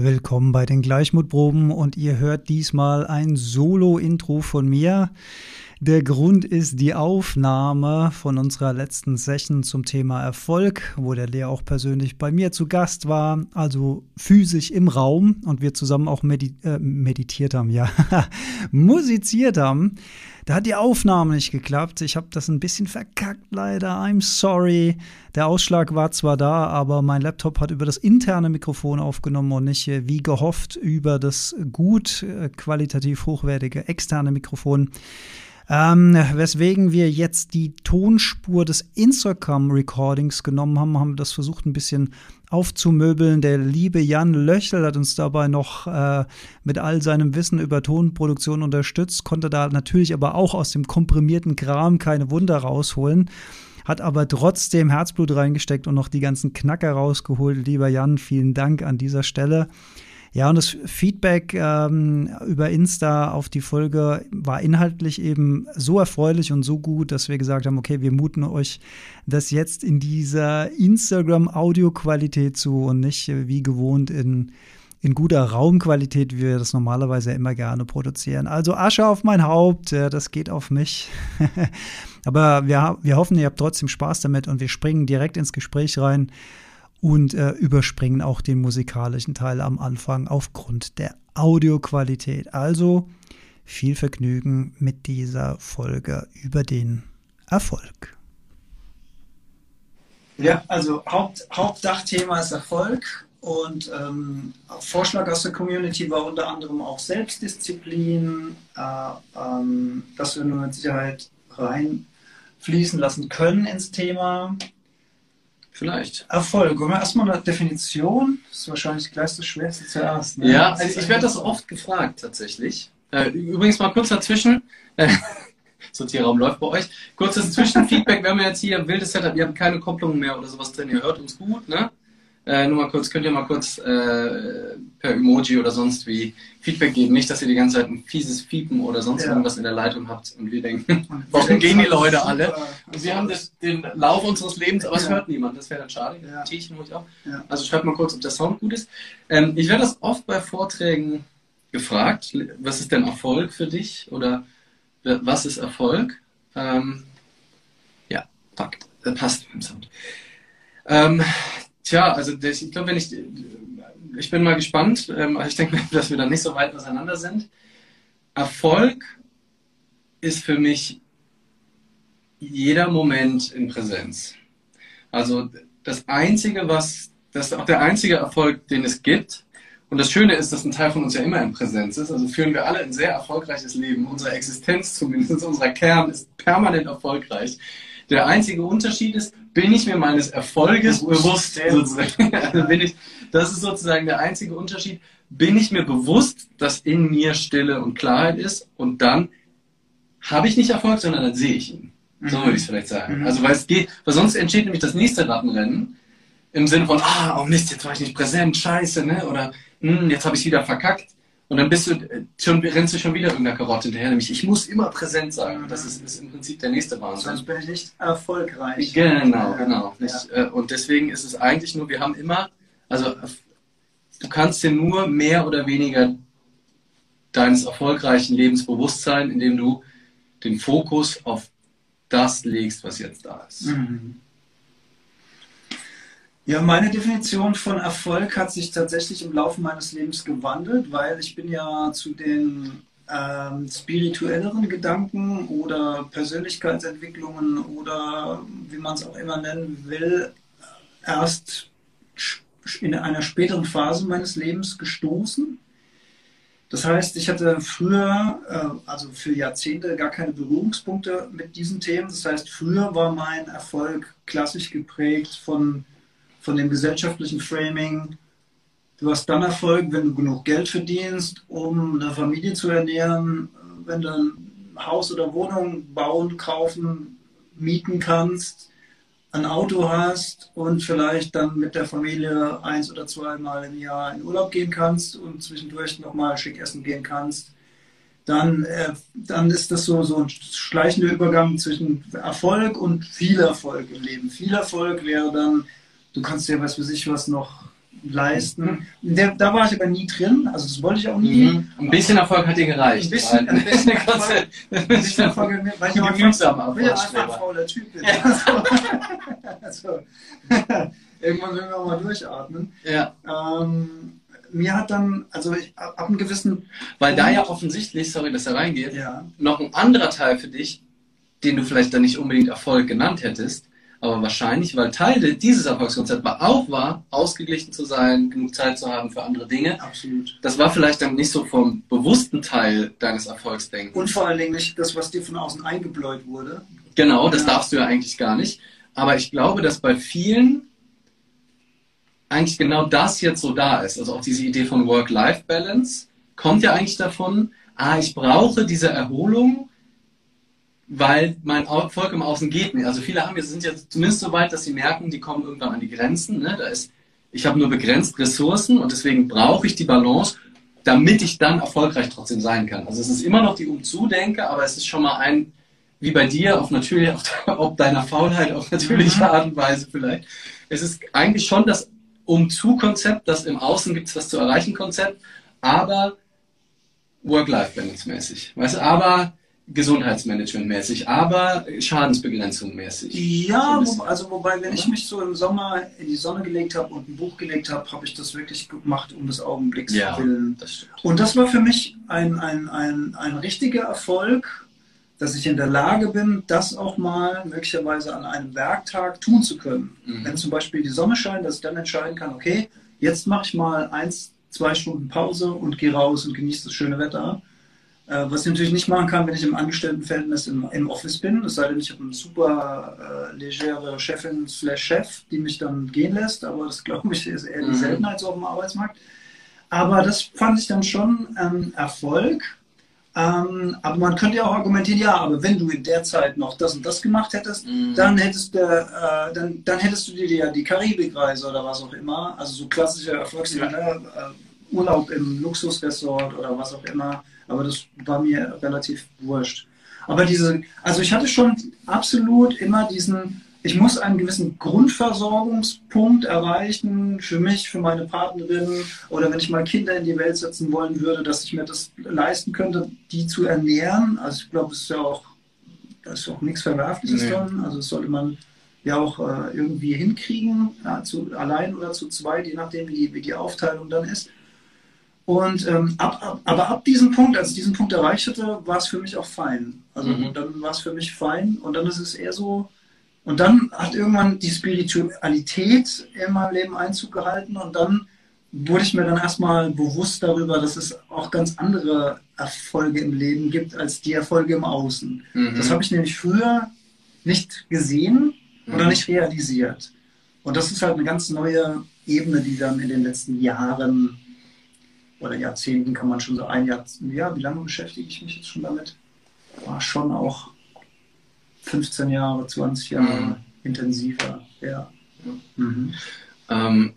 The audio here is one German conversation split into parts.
Willkommen bei den Gleichmutproben und ihr hört diesmal ein Solo-Intro von mir. Der Grund ist die Aufnahme von unserer letzten Session zum Thema Erfolg, wo der Lehrer auch persönlich bei mir zu Gast war, also physisch im Raum und wir zusammen auch medit äh, meditiert haben, ja, musiziert haben. Da hat die Aufnahme nicht geklappt. Ich habe das ein bisschen verkackt, leider. I'm sorry. Der Ausschlag war zwar da, aber mein Laptop hat über das interne Mikrofon aufgenommen und nicht äh, wie gehofft über das gut äh, qualitativ hochwertige externe Mikrofon. Ähm, weswegen wir jetzt die Tonspur des Instagram-Recordings genommen haben, haben das versucht ein bisschen aufzumöbeln. Der liebe Jan Löchel hat uns dabei noch äh, mit all seinem Wissen über Tonproduktion unterstützt, konnte da natürlich aber auch aus dem komprimierten Kram keine Wunder rausholen hat aber trotzdem Herzblut reingesteckt und noch die ganzen Knacker rausgeholt. Lieber Jan, vielen Dank an dieser Stelle. Ja, und das Feedback ähm, über Insta auf die Folge war inhaltlich eben so erfreulich und so gut, dass wir gesagt haben, okay, wir muten euch das jetzt in dieser Instagram-Audioqualität zu und nicht äh, wie gewohnt in, in guter Raumqualität, wie wir das normalerweise immer gerne produzieren. Also Asche auf mein Haupt, äh, das geht auf mich. Aber wir, wir hoffen, ihr habt trotzdem Spaß damit und wir springen direkt ins Gespräch rein und äh, überspringen auch den musikalischen Teil am Anfang aufgrund der Audioqualität. Also viel Vergnügen mit dieser Folge über den Erfolg. Ja, also Haupt, Hauptdachthema ist Erfolg und ähm, Vorschlag aus der Community war unter anderem auch Selbstdisziplin, äh, ähm, dass wir nur mit Sicherheit reinfließen lassen können ins Thema. Vielleicht. Erfolg. Wir erstmal eine Definition? Das ist wahrscheinlich gleich das Schwerste zuerst. Ne? Ja, also ich werde das oft gefragt tatsächlich. Äh, übrigens mal kurz dazwischen. Sortierraum läuft bei euch. Kurzes Zwischenfeedback. Wir haben jetzt hier ein wildes Setup. Ihr habt keine Kopplung mehr oder sowas drin. Ihr hört uns gut, ne? Äh, nur mal kurz, könnt ihr mal kurz äh, per Emoji oder sonst wie Feedback geben. Nicht, dass ihr die ganze Zeit ein fieses Fiepen oder sonst ja. irgendwas in der Leitung habt und wir denken, warum gehen die Leute alle? Und wir haben das, den Lauf unseres Lebens, aber es ja. hört niemand. Das wäre dann schade. Ja. Tierchen auch. Ja. Also schreibt mal kurz, ob der Sound gut ist. Ähm, ich werde das oft bei Vorträgen gefragt. Was ist denn Erfolg für dich? Oder was ist Erfolg? Ähm, ja, packt. Passt im Sound. Ähm, Tja, also ich glaube, wenn ich, ich bin mal gespannt. Ähm, ich denke, dass wir dann nicht so weit auseinander sind. Erfolg ist für mich jeder Moment in Präsenz. Also das Einzige, was, das ist auch der einzige Erfolg, den es gibt. Und das Schöne ist, dass ein Teil von uns ja immer in Präsenz ist. Also führen wir alle ein sehr erfolgreiches Leben. Unsere Existenz zumindest, unser Kern ist permanent erfolgreich. Der einzige Unterschied ist, bin ich mir meines Erfolges bewusst, also bin ich, das ist sozusagen der einzige Unterschied. Bin ich mir bewusst, dass in mir Stille und Klarheit ist und dann habe ich nicht Erfolg, sondern dann sehe ich ihn. So mhm. würde ich es vielleicht sagen. Mhm. Also weil es geht, weil sonst entsteht nämlich das nächste Rattenrennen im Sinne von, ah, oh Mist, jetzt war ich nicht präsent, scheiße, ne? Oder hm, jetzt habe ich wieder verkackt. Und dann bist du äh, schon, rennst du schon wieder irgendeiner Karotte hinterher, nämlich ich muss immer präsent sein. Das ist, ist im Prinzip der nächste Wahnsinn. Sonst bin ich nicht erfolgreich. Genau, genau. Nicht, ja. Äh, und deswegen ist es eigentlich nur, wir haben immer, also du kannst dir nur mehr oder weniger deines erfolgreichen Lebens bewusst sein, indem du den Fokus auf das legst, was jetzt da ist. Mhm. Ja, meine Definition von Erfolg hat sich tatsächlich im Laufe meines Lebens gewandelt, weil ich bin ja zu den ähm, spirituelleren Gedanken oder Persönlichkeitsentwicklungen oder wie man es auch immer nennen will, erst in einer späteren Phase meines Lebens gestoßen. Das heißt, ich hatte früher, äh, also für Jahrzehnte, gar keine Berührungspunkte mit diesen Themen. Das heißt, früher war mein Erfolg klassisch geprägt von von dem gesellschaftlichen Framing. Du hast dann Erfolg, wenn du genug Geld verdienst, um eine Familie zu ernähren, wenn du ein Haus oder Wohnung bauen, kaufen, mieten kannst, ein Auto hast und vielleicht dann mit der Familie eins oder zweimal im Jahr in Urlaub gehen kannst und zwischendurch nochmal schick essen gehen kannst, dann, äh, dann ist das so, so ein schleichender Übergang zwischen Erfolg und viel Erfolg im Leben. Viel Erfolg wäre dann du kannst dir, was für sich was, noch leisten. Der, da war ich aber nie drin, also das wollte ich auch nie. Mhm. Ein bisschen Erfolg hat dir gereicht. Ein bisschen, ein bisschen Erfolg, ein bisschen Erfolg, weil ich einfach, weil ich einfach ein fauler Typ bin. Also, irgendwann will wir auch mal durchatmen. Ja. Ähm, mir hat dann, also ich, ab einem gewissen, Weil da ja offensichtlich, sorry, dass er reingeht, ja, noch ein anderer Teil für dich, den du vielleicht dann nicht unbedingt Erfolg genannt hättest, aber wahrscheinlich, weil Teil dieses Erfolgskonzepts war, auch war, ausgeglichen zu sein, genug Zeit zu haben für andere Dinge. absolut. Das war vielleicht dann nicht so vom bewussten Teil deines Erfolgsdenkens. Und vor allen Dingen nicht das, was dir von außen eingebläut wurde. Genau, das Ja. darfst du ja eigentlich gar nicht. Aber ich glaube, dass bei vielen eigentlich genau das jetzt so da ist. Also auch diese Idee von Work-Life-Balance kommt ja eigentlich davon, ah, ich brauche diese Erholung, weil mein Erfolg im Außen geht nicht. Also viele haben jetzt, sind jetzt zumindest so weit, dass sie merken, die kommen irgendwann an die Grenzen. Ne? Da ist, ich habe nur begrenzt Ressourcen und deswegen brauche ich die Balance, damit ich dann erfolgreich trotzdem sein kann. Also es ist immer noch die Umzu-Denke, aber es ist schon mal ein, wie bei dir, auf natürlich, auf, auf deiner Faulheit, auf natürliche Art und Weise vielleicht. Es ist eigentlich schon das Umzu-Konzept, das im Außen gibt es was zu erreichen Konzept, aber Work-Life-Balance-mäßig. Weißt du, aber Gesundheitsmanagement-mäßig, aber Schadensbegrenzung-mäßig. So Ja, wo, also wobei, wenn ich mich so im Sommer in die Sonne gelegt habe und ein Buch gelegt habe, habe ich das wirklich gemacht um des Augenblicks Ja. willen. Das. Und das war für mich ein, ein, ein, ein richtiger Erfolg, dass ich in der Lage bin, das auch mal möglicherweise an einem Werktag tun zu können. Mhm. Wenn zum Beispiel die Sonne scheint, dass ich dann entscheiden kann, okay, jetzt mache ich mal eins, zwei Stunden Pause und gehe raus und genieße das schöne Wetter. Äh, was ich natürlich nicht machen kann, wenn ich im Angestelltenverhältnis im, im Office bin. Es sei denn, ich habe eine super äh, legere Chefin slash Chef, die mich dann gehen lässt. Aber das, glaube ich, ist eher die Mhm. Seltenheit so auf dem Arbeitsmarkt. Aber das fand ich dann schon ähm, Erfolg. Ähm, aber man könnte ja auch argumentieren, ja, aber wenn du in der Zeit noch das und das gemacht hättest, Mhm. dann hättest du, äh, dann, dann hättest du dir ja die Karibikreise oder was auch immer, also so klassische Erfolgsdinge, ne? äh, Urlaub im Luxusresort oder was auch immer, aber das war mir relativ wurscht. Aber diese, also ich hatte schon absolut immer diesen, ich muss einen gewissen Grundversorgungspunkt erreichen für mich, für meine Partnerin oder wenn ich mal Kinder in die Welt setzen wollen würde, dass ich mir das leisten könnte, die zu ernähren. Also ich glaube, es ist ja auch, das ist auch nichts Verwerfliches Nee. dran. Also das sollte man ja auch äh, irgendwie hinkriegen, ja, zu, allein oder zu zweit, je nachdem, wie wie die Aufteilung dann ist. Und ähm, ab, ab, aber ab diesem Punkt, als ich diesen Punkt erreicht hatte, war es für mich auch fein. Also Mhm. dann war es für mich fein und dann ist es eher so, und dann hat irgendwann die Spiritualität in meinem Leben Einzug gehalten und dann wurde ich mir dann erstmal bewusst darüber, dass es auch ganz andere Erfolge im Leben gibt als die Erfolge im Außen. Mhm. Das habe ich nämlich früher nicht gesehen oder Mhm. nicht realisiert. Und das ist halt eine ganz neue Ebene, die dann in den letzten Jahren oder Jahrzehnten kann man schon so ein Jahr, ja, wie lange beschäftige ich mich jetzt schon damit? War schon auch 15 Jahre, 20 Jahre Mhm. intensiver, ja. Mhm. Ähm,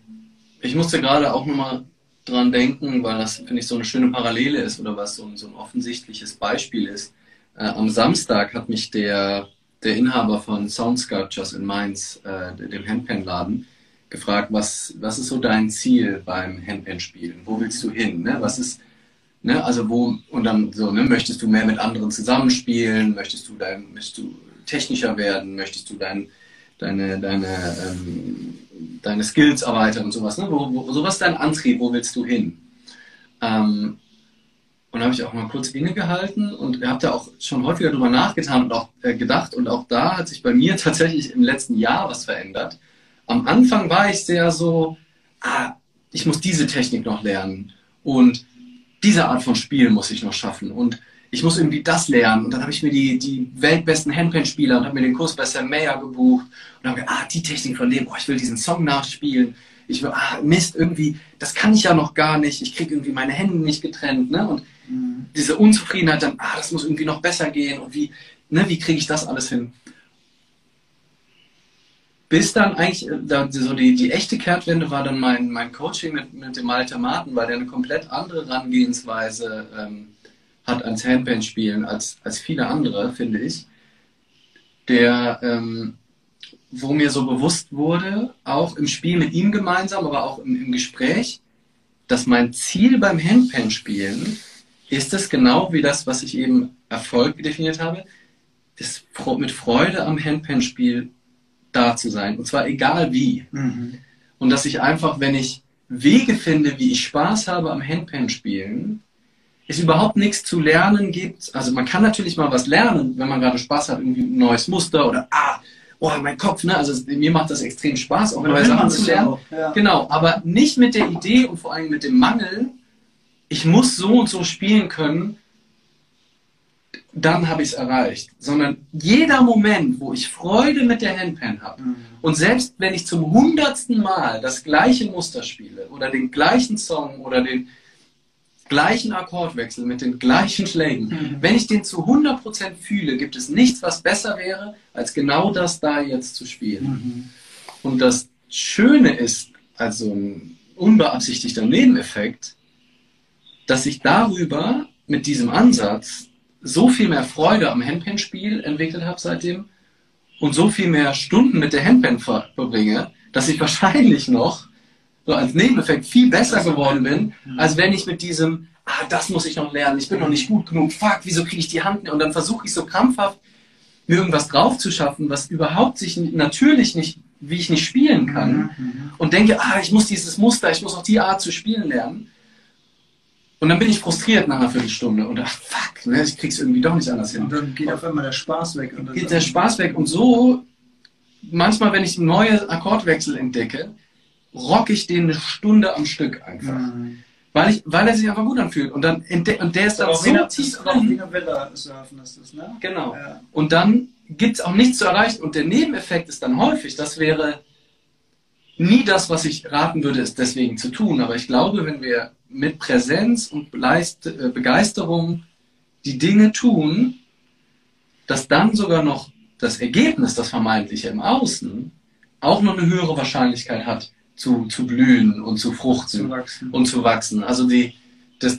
ich musste gerade auch nochmal dran denken, weil das, finde ich, so eine schöne Parallele ist oder was so ein, so ein offensichtliches Beispiel ist. Äh, am Samstag hat mich der, der Inhaber von Sound Sculptures in Mainz, äh, dem Handpan-Laden, gefragt, was, was ist so dein Ziel beim Handpan-Spielen? Wo willst du hin? Ne? Was ist, ne? also wo, und dann so, ne? möchtest du mehr mit anderen zusammenspielen? Möchtest du, dein, möchtest du technischer werden? Möchtest du dein, deine, deine, ähm, deine Skills erweitern und sowas. Ne? Wo, wo, so was ist dein Antrieb? Wo willst du hin? Ähm, und da habe ich auch mal kurz innegehalten und habe da auch schon häufiger drüber nachgetan und auch äh, gedacht. Und auch da hat sich bei mir tatsächlich im letzten Jahr was verändert. Am Anfang war ich sehr so, ah, ich muss diese Technik noch lernen und diese Art von Spiel muss ich noch schaffen und ich muss irgendwie das lernen. Und dann habe ich mir die, die weltbesten Handpan-Spieler und habe mir den Kurs bei Sam Mayer gebucht und habe gedacht, ah, die Technik von dem, oh, ich will diesen Song nachspielen. Ich will, ah, Mist, irgendwie, das kann ich ja noch gar nicht. Ich kriege irgendwie meine Hände nicht getrennt. Ne? Und Mhm. diese Unzufriedenheit dann, ah, das muss irgendwie noch besser gehen und wie, ne, wie kriege ich das alles hin? Bis dann eigentlich, äh, da, so die, die echte Kehrtwende war dann mein, mein Coaching mit, mit dem Malter Martin, weil der eine komplett andere Herangehensweise ähm, hat ans Handband-Spielen als, als viele andere, finde ich. Der ähm, wo mir so bewusst wurde, auch im Spiel mit ihm gemeinsam, aber auch im, im Gespräch, dass mein Ziel beim Handpan-Spielen ist es genau wie das, was ich eben Erfolg definiert habe, ist mit Freude am Handpan-Spiel da zu sein. Und zwar egal wie. Mhm. Und dass ich einfach, wenn ich Wege finde, wie ich Spaß habe am Handpan-Spielen, es überhaupt nichts zu lernen gibt. Also man kann natürlich mal was lernen, wenn man gerade Spaß hat, irgendwie ein neues Muster oder ah, oh, mein Kopf, ne? Also mir macht das extrem Spaß, auch neue Sachen zu lernen. Auch, ja. Genau, aber nicht mit der Idee und vor allem mit dem Mangel, ich muss so und so spielen können, dann habe ich es erreicht. Sondern jeder Moment, wo ich Freude mit der Handpan habe mhm. und selbst wenn ich zum hundertsten Mal das gleiche Muster spiele oder den gleichen Song oder den gleichen Akkordwechsel mit den gleichen Schlägen, mhm. wenn ich den zu 100% fühle, gibt es nichts, was besser wäre, als genau das da jetzt zu spielen. Mhm. Und das Schöne ist, also ein unbeabsichtigter Nebeneffekt, dass ich darüber mit diesem Ansatz so viel mehr Freude am Handpan-Spiel entwickelt habe seitdem und so viel mehr Stunden mit der Handpan verbringe, dass ich wahrscheinlich noch so als Nebeneffekt viel besser geworden bin, mhm. als wenn ich mit diesem, ah, das muss ich noch lernen, ich bin noch nicht gut genug, fuck, wieso kriege ich die Hand nicht? Und dann versuche ich so krampfhaft, mir irgendwas drauf zu schaffen, was überhaupt sich natürlich nicht, wie ich nicht spielen kann. Mhm. mhm. Und denke, ah, ich muss dieses Muster, ich muss auch die Art zu spielen lernen. Und dann bin ich frustriert nach einer Viertelstunde und dachte, fuck, ne, ich krieg's irgendwie doch nicht anders hin. Und dann geht auf einmal der Spaß weg. Und geht der Spaß weg. Und so, manchmal, wenn ich neue Akkordwechsel entdecke, rock ich den eine Stunde am Stück einfach. Mhm. Weil, ich, weil er sich einfach gut anfühlt. Und, dann, und der ist dann so wieder, tief drin. surfen ist das, ne? Genau. Ja. Und dann gibt es auch nichts zu erreichen. Und der Nebeneffekt ist dann häufig, das wäre nie das, was ich raten würde, es deswegen zu tun. Aber ich glaube, wenn wir mit Präsenz und äh, Begeisterung die Dinge tun, dass dann sogar noch das Ergebnis, das vermeintliche im Außen, auch noch eine höhere Wahrscheinlichkeit hat, zu, zu blühen und zu fruchten zu und zu wachsen. Also die, das,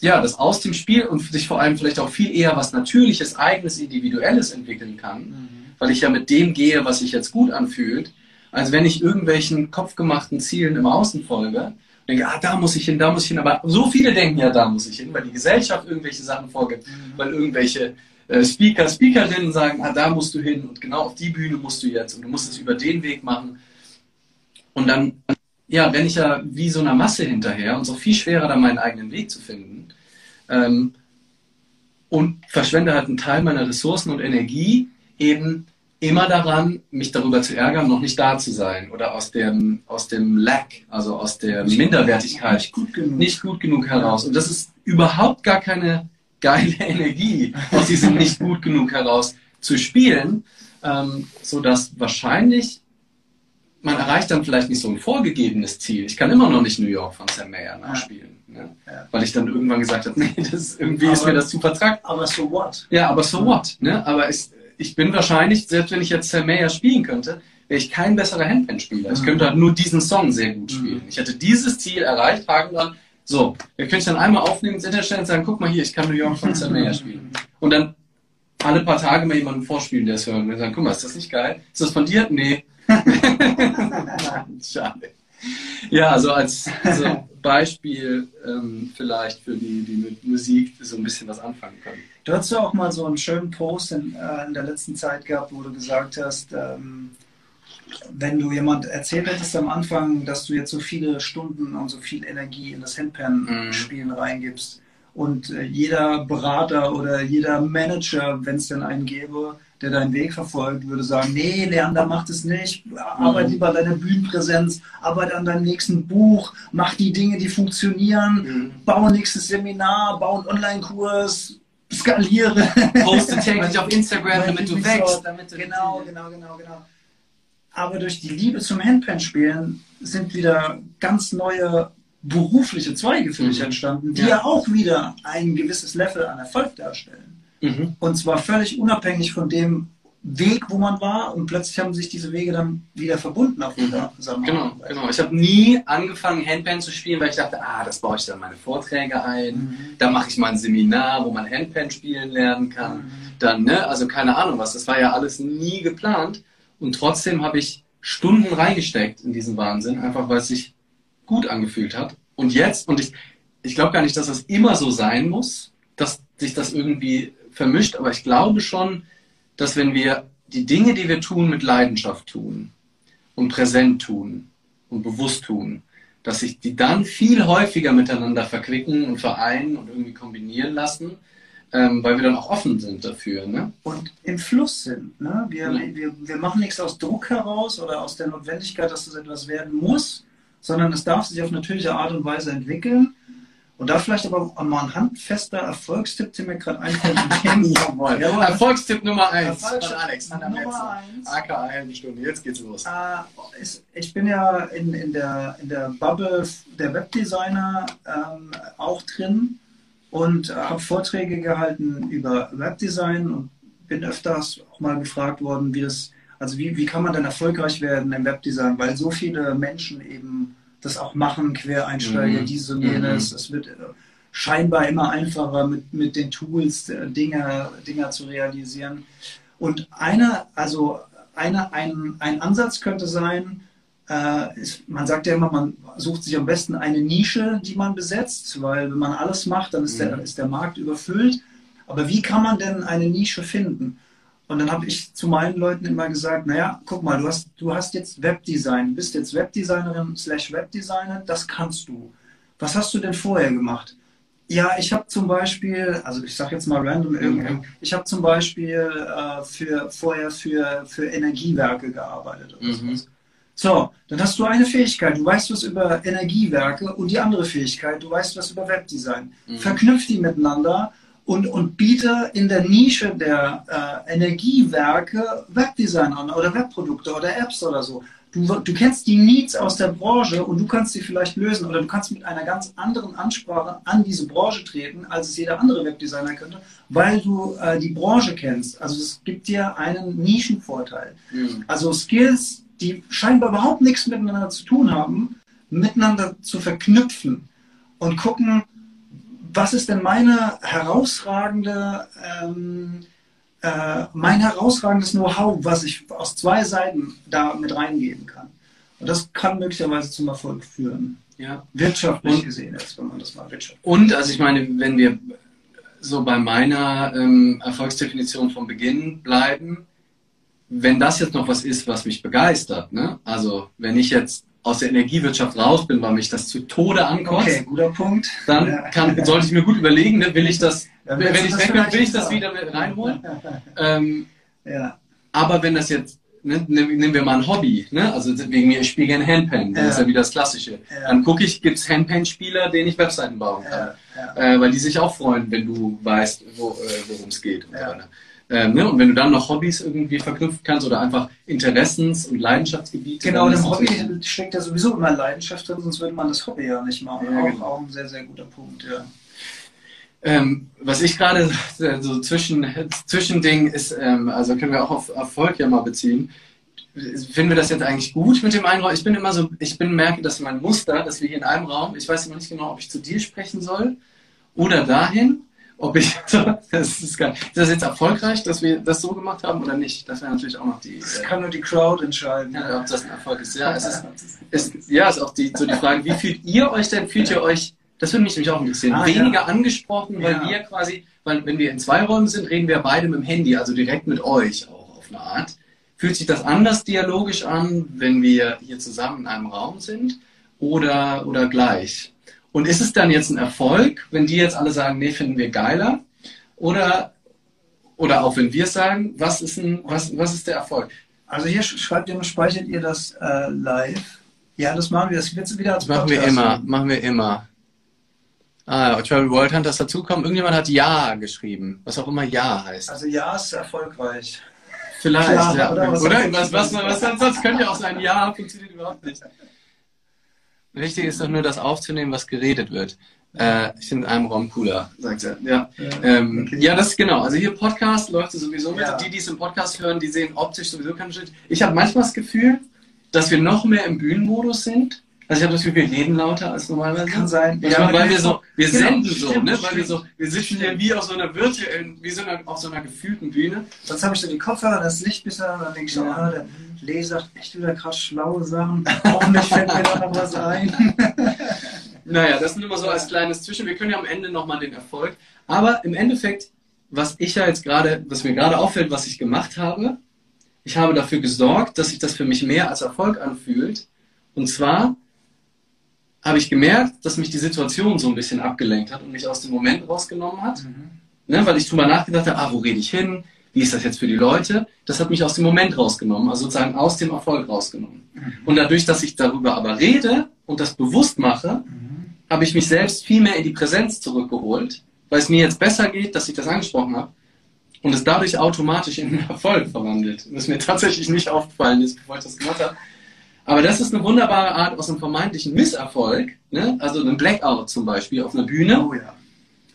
ja, das aus dem Spiel und sich vor allem vielleicht auch viel eher was Natürliches, Eigenes, Individuelles entwickeln kann, mhm. weil ich ja mit dem gehe, was sich jetzt gut anfühlt, als wenn ich irgendwelchen kopfgemachten Zielen im Außen folge denke, ah, da muss ich hin, da muss ich hin. Aber so viele denken ja, da muss ich hin, weil die Gesellschaft irgendwelche Sachen vorgibt, mhm. weil irgendwelche äh, Speaker, Speakerinnen sagen, ah, da musst du hin und genau auf die Bühne musst du jetzt und du musst es über den Weg machen. Und dann, ja, renne ich ja wie so einer Masse hinterher und so viel schwerer, da meinen eigenen Weg zu finden. Ähm, und verschwende halt einen Teil meiner Ressourcen und Energie eben immer daran, mich darüber zu ärgern, noch nicht da zu sein oder aus dem, aus dem Lack, also aus der nicht Minderwertigkeit nicht gut, genug. nicht gut genug heraus. Und das ist überhaupt gar keine geile Energie, aus diesem nicht gut genug heraus zu spielen, ähm, so dass wahrscheinlich man erreicht dann vielleicht nicht so ein vorgegebenes Ziel. Ich kann immer noch nicht New York von Sam Mayer nachspielen. Ja. Ne? Ja. Weil ich dann irgendwann gesagt habe, nee, das, irgendwie aber, ist mir das zu vertragt. Aber so what? Ja, aber so what? Ne? Aber es, ich bin wahrscheinlich, selbst wenn ich jetzt Mayer spielen könnte, wäre ich kein besserer Handpan-Spieler. Ich könnte halt nur diesen Song sehr gut mhm. spielen. Ich hätte dieses Ziel erreicht, Haken dran. So, wir könnte ich dann einmal aufnehmen, ins Internet stellen und sagen, guck mal hier, ich kann New York von Mayer spielen. Und dann alle paar Tage mal jemanden vorspielen, der es hört. Und dann sagen, guck mal, ist das nicht geil? Ist das von dir? Nee. Schade. Ja, also als also Beispiel ähm, vielleicht für die, die mit Musik so ein bisschen was anfangen können. Du hast ja auch mal so einen schönen Post in, äh, in der letzten Zeit gehabt, wo du gesagt hast, ähm, wenn du jemand erzählt hättest am Anfang, dass du jetzt so viele Stunden und so viel Energie in das Handpan-Spielen mhm. reingibst und äh, jeder Berater oder jeder Manager, wenn es denn einen gäbe, der deinen Weg verfolgt, würde sagen, nee, Leander, mach das nicht, arbeite mhm. lieber deine Bühnenpräsenz, arbeite an deinem nächsten Buch, mach die Dinge, die funktionieren, mhm. baue nächstes Seminar, baue einen Online-Kurs, skaliere. Poste täglich auf Instagram, damit du wächst. Damit du genau, genau, genau, genau. Aber durch die Liebe zum Handpan-Spielen sind wieder ganz neue berufliche Zweige für mich mhm. entstanden, die ja. ja. auch wieder ein gewisses Level an Erfolg darstellen. Mhm. Und zwar völlig unabhängig von dem Weg, wo man war und plötzlich haben sich diese Wege dann wieder verbunden auf dieser mhm. Genau, genau. Ich habe nie angefangen, Handpan zu spielen, weil ich dachte, ah, das baue ich dann meine Vorträge ein, mhm. da mache ich mal ein Seminar, wo man Handpan spielen lernen kann. Mhm. Dann, ne, also keine Ahnung was. Das war ja alles nie geplant. Und trotzdem habe ich Stunden reingesteckt in diesen Wahnsinn, einfach weil es sich gut angefühlt hat. Und jetzt, und ich, ich glaube gar nicht, dass das immer so sein muss, dass sich das irgendwie vermischt, aber ich glaube schon, dass wenn wir die Dinge, die wir tun, mit Leidenschaft tun und präsent tun und bewusst tun, dass sich die dann viel häufiger miteinander verquicken und vereinen und irgendwie kombinieren lassen, ähm, weil wir dann auch offen sind dafür. Ne? Und im Fluss sind. Ne? Wir, Ja. wir, wir machen nichts aus Druck heraus oder aus der Notwendigkeit, dass es etwas werden muss, sondern es darf sich auf natürliche Art und Weise entwickeln. Und da vielleicht aber mal ein handfester Erfolgstipp, der mir gerade einfällt. Jawohl. Jawohl. Erfolgstipp Nummer 1 von Erfolgstipp Alex van der Nummer Metze. eins. AKA halbe Stunde. Jetzt geht's los. Ist, ich bin ja in, in, der, in der Bubble der Webdesigner ähm, auch drin und habe Vorträge gehalten über Webdesign und bin öfters auch mal gefragt worden, wie das, also wie, wie kann man denn erfolgreich werden im Webdesign, weil so viele Menschen eben das auch machen, Quereinsteiger, Mhm. dies und jenes. Es wird äh, scheinbar immer einfacher mit, mit den Tools äh, Dinge, Dinge zu realisieren. Und eine, also eine, ein, ein Ansatz könnte sein, äh, ist, man sagt ja immer, man sucht sich am besten eine Nische, die man besetzt, weil wenn man alles macht, dann ist, der, Mhm. ist der Markt überfüllt. Aber wie kann man denn eine Nische finden? Und dann habe ich zu meinen Leuten immer gesagt, naja, guck mal, du hast, du hast jetzt Webdesign, bist jetzt Webdesignerin slash Webdesigner, das kannst du. Was hast du denn vorher gemacht? Ja, ich habe zum Beispiel, also ich sage jetzt mal random irgendwo, ich habe zum Beispiel äh, für, vorher für, für Energiewerke gearbeitet oder Mhm. sowas. So, dann hast du eine Fähigkeit, du weißt was über Energiewerke und die andere Fähigkeit, du weißt was über Webdesign. Mhm. Verknüpf die miteinander und, und biete in der Nische der äh, Energiewerke Webdesign an oder Webprodukte oder Apps oder so. Du, du kennst die Needs aus der Branche und du kannst sie vielleicht lösen oder du kannst mit einer ganz anderen Ansprache an diese Branche treten, als es jeder andere Webdesigner könnte, weil du äh, die Branche kennst. Also es gibt dir einen Nischenvorteil. Mhm. Also Skills, die scheinbar überhaupt nichts miteinander zu tun haben, miteinander zu verknüpfen und gucken, was ist denn meine herausragende, ähm, äh, mein herausragendes Know-how, was ich aus zwei Seiten da mit reingeben kann. Und das kann möglicherweise zum Erfolg führen. Ja. Wirtschaftlich Und- gesehen jetzt, wenn man das mal wirtschaftlich. Und, also ich meine, wenn wir so bei meiner ähm, Erfolgsdefinition vom Beginn bleiben, wenn das jetzt noch was ist, was mich begeistert, ne? also wenn ich jetzt aus der Energiewirtschaft raus bin, weil mich das zu Tode ankotzt, Okay, guter Punkt. dann Ja. kann, sollte ich mir gut überlegen, ne? will ich das, Ja, wenn ich weg bin, will ich das wieder mit reinholen. Ähm, Ja, aber wenn das jetzt, ne, nehmen wir mal ein Hobby, ne? also wegen mir, ich spiele gerne Handpan, das ist ja wieder das Klassische. Dann gucke ich, gibt es Handpan-Spieler, denen ich Webseiten bauen kann. Äh, weil die sich auch freuen, wenn du weißt, wo, äh, worum es geht. Ähm, ne? und wenn du dann noch Hobbys irgendwie verknüpfen kannst oder einfach Interessens- und Leidenschaftsgebiete. Genau, im Hobby steckt ja sowieso immer Leidenschaft drin, sonst würde man das Hobby ja nicht machen. Ja, auch, genau. auch ein sehr, sehr guter Punkt, ja. Ähm, was ich gerade so zwischen, Zwischending ist, ähm, also können wir auch auf Erfolg ja mal beziehen. Finden wir das jetzt eigentlich gut mit dem einen Raum? Ich bin immer so, ich bin merke, dass mein Muster, dass wir hier in einem Raum, ich weiß immer nicht genau, ob ich zu dir sprechen soll oder dahin, ob ich, das ist geil. Ist das jetzt erfolgreich, dass wir das so gemacht haben oder nicht? Das wäre natürlich auch noch die, Das kann nur die Crowd entscheiden. ja, ob das ein Erfolg ist. Ja, es ist, ist, ja, ist auch die, so die Frage, wie fühlt ihr euch denn? Fühlt ihr euch, das würde mich nämlich auch interessieren, Ah, weniger ja. angesprochen, weil Ja. wir quasi, weil wenn wir in zwei Räumen sind, reden wir beide mit dem Handy, also direkt mit euch auch auf eine Art. Fühlt sich das anders dialogisch an, wenn wir hier zusammen in einem Raum sind oder, oder gleich? Und ist es dann jetzt ein Erfolg, wenn die jetzt alle sagen, nee, finden wir geiler? Oder, oder auch wenn wir sagen, was ist, ein, was, was ist der Erfolg? Also hier sch- schreibt ihr, speichert ihr das äh, live? Ja, das machen wir. Das wird wieder als Das machen wir immer, machen wir immer. Ah, Travel World Hunters dazukommen. Irgendjemand hat Ja geschrieben, was auch immer Ja heißt. Also ja, ist erfolgreich. Vielleicht, klar, ja. oder? Oder, Was was, sagst was, du? was, was, sonst könnte ja auch sein Ja, funktioniert überhaupt nicht. Wichtig ist doch nur, das aufzunehmen, was geredet wird. Äh, ich finde in einem Raum cooler, sagt er. Ja. Ähm, Okay. ja, das ist genau. Also hier Podcast läuft es sowieso mit. Ja. Die, die es im Podcast hören, die sehen optisch sowieso keinen Schritt. Ich habe manchmal das Gefühl, dass wir noch mehr im Bühnenmodus sind Also ich habe das Gefühl, wir reden lauter als normalerweise. Kann sein. Ja, weil wir so, wir Genau, senden so, stimmt, ne? Weil wir so, wir sitzen hier wie auf so einer virtuellen, wie so einer, auf so einer gefühlten Bühne. Sonst habe ich so die Kopfhörer, das Licht bisher, und dann denke ich Ja. ah, der Lee sagt echt wieder krass schlaue Sachen. Hoffentlich fällt mir da noch was ein. Naja, das nur mal so als kleines Zwischen. Wir können ja am Ende nochmal den Erfolg. Aber im Endeffekt, was ich ja jetzt gerade, was mir gerade auffällt, was ich gemacht habe, ich habe dafür gesorgt, dass sich das für mich mehr als Erfolg anfühlt. Und zwar habe ich gemerkt, dass mich die Situation so ein bisschen abgelenkt hat und mich aus dem Moment rausgenommen hat. Ne, weil ich drüber nachgedacht habe, ah, wo rede ich hin? Wie ist das jetzt für die Leute? Das hat mich aus dem Moment rausgenommen, also sozusagen aus dem Erfolg rausgenommen. Und dadurch, dass ich darüber aber rede und das bewusst mache, habe ich mich selbst viel mehr in die Präsenz zurückgeholt, weil es mir jetzt besser geht, dass ich das angesprochen habe und es dadurch automatisch in einen Erfolg verwandelt. Das mir tatsächlich nicht aufgefallen ist, bevor ich das gemacht habe. Aber das ist eine wunderbare Art aus einem vermeintlichen Misserfolg, ne? also einem Blackout zum Beispiel auf einer Bühne, Oh ja.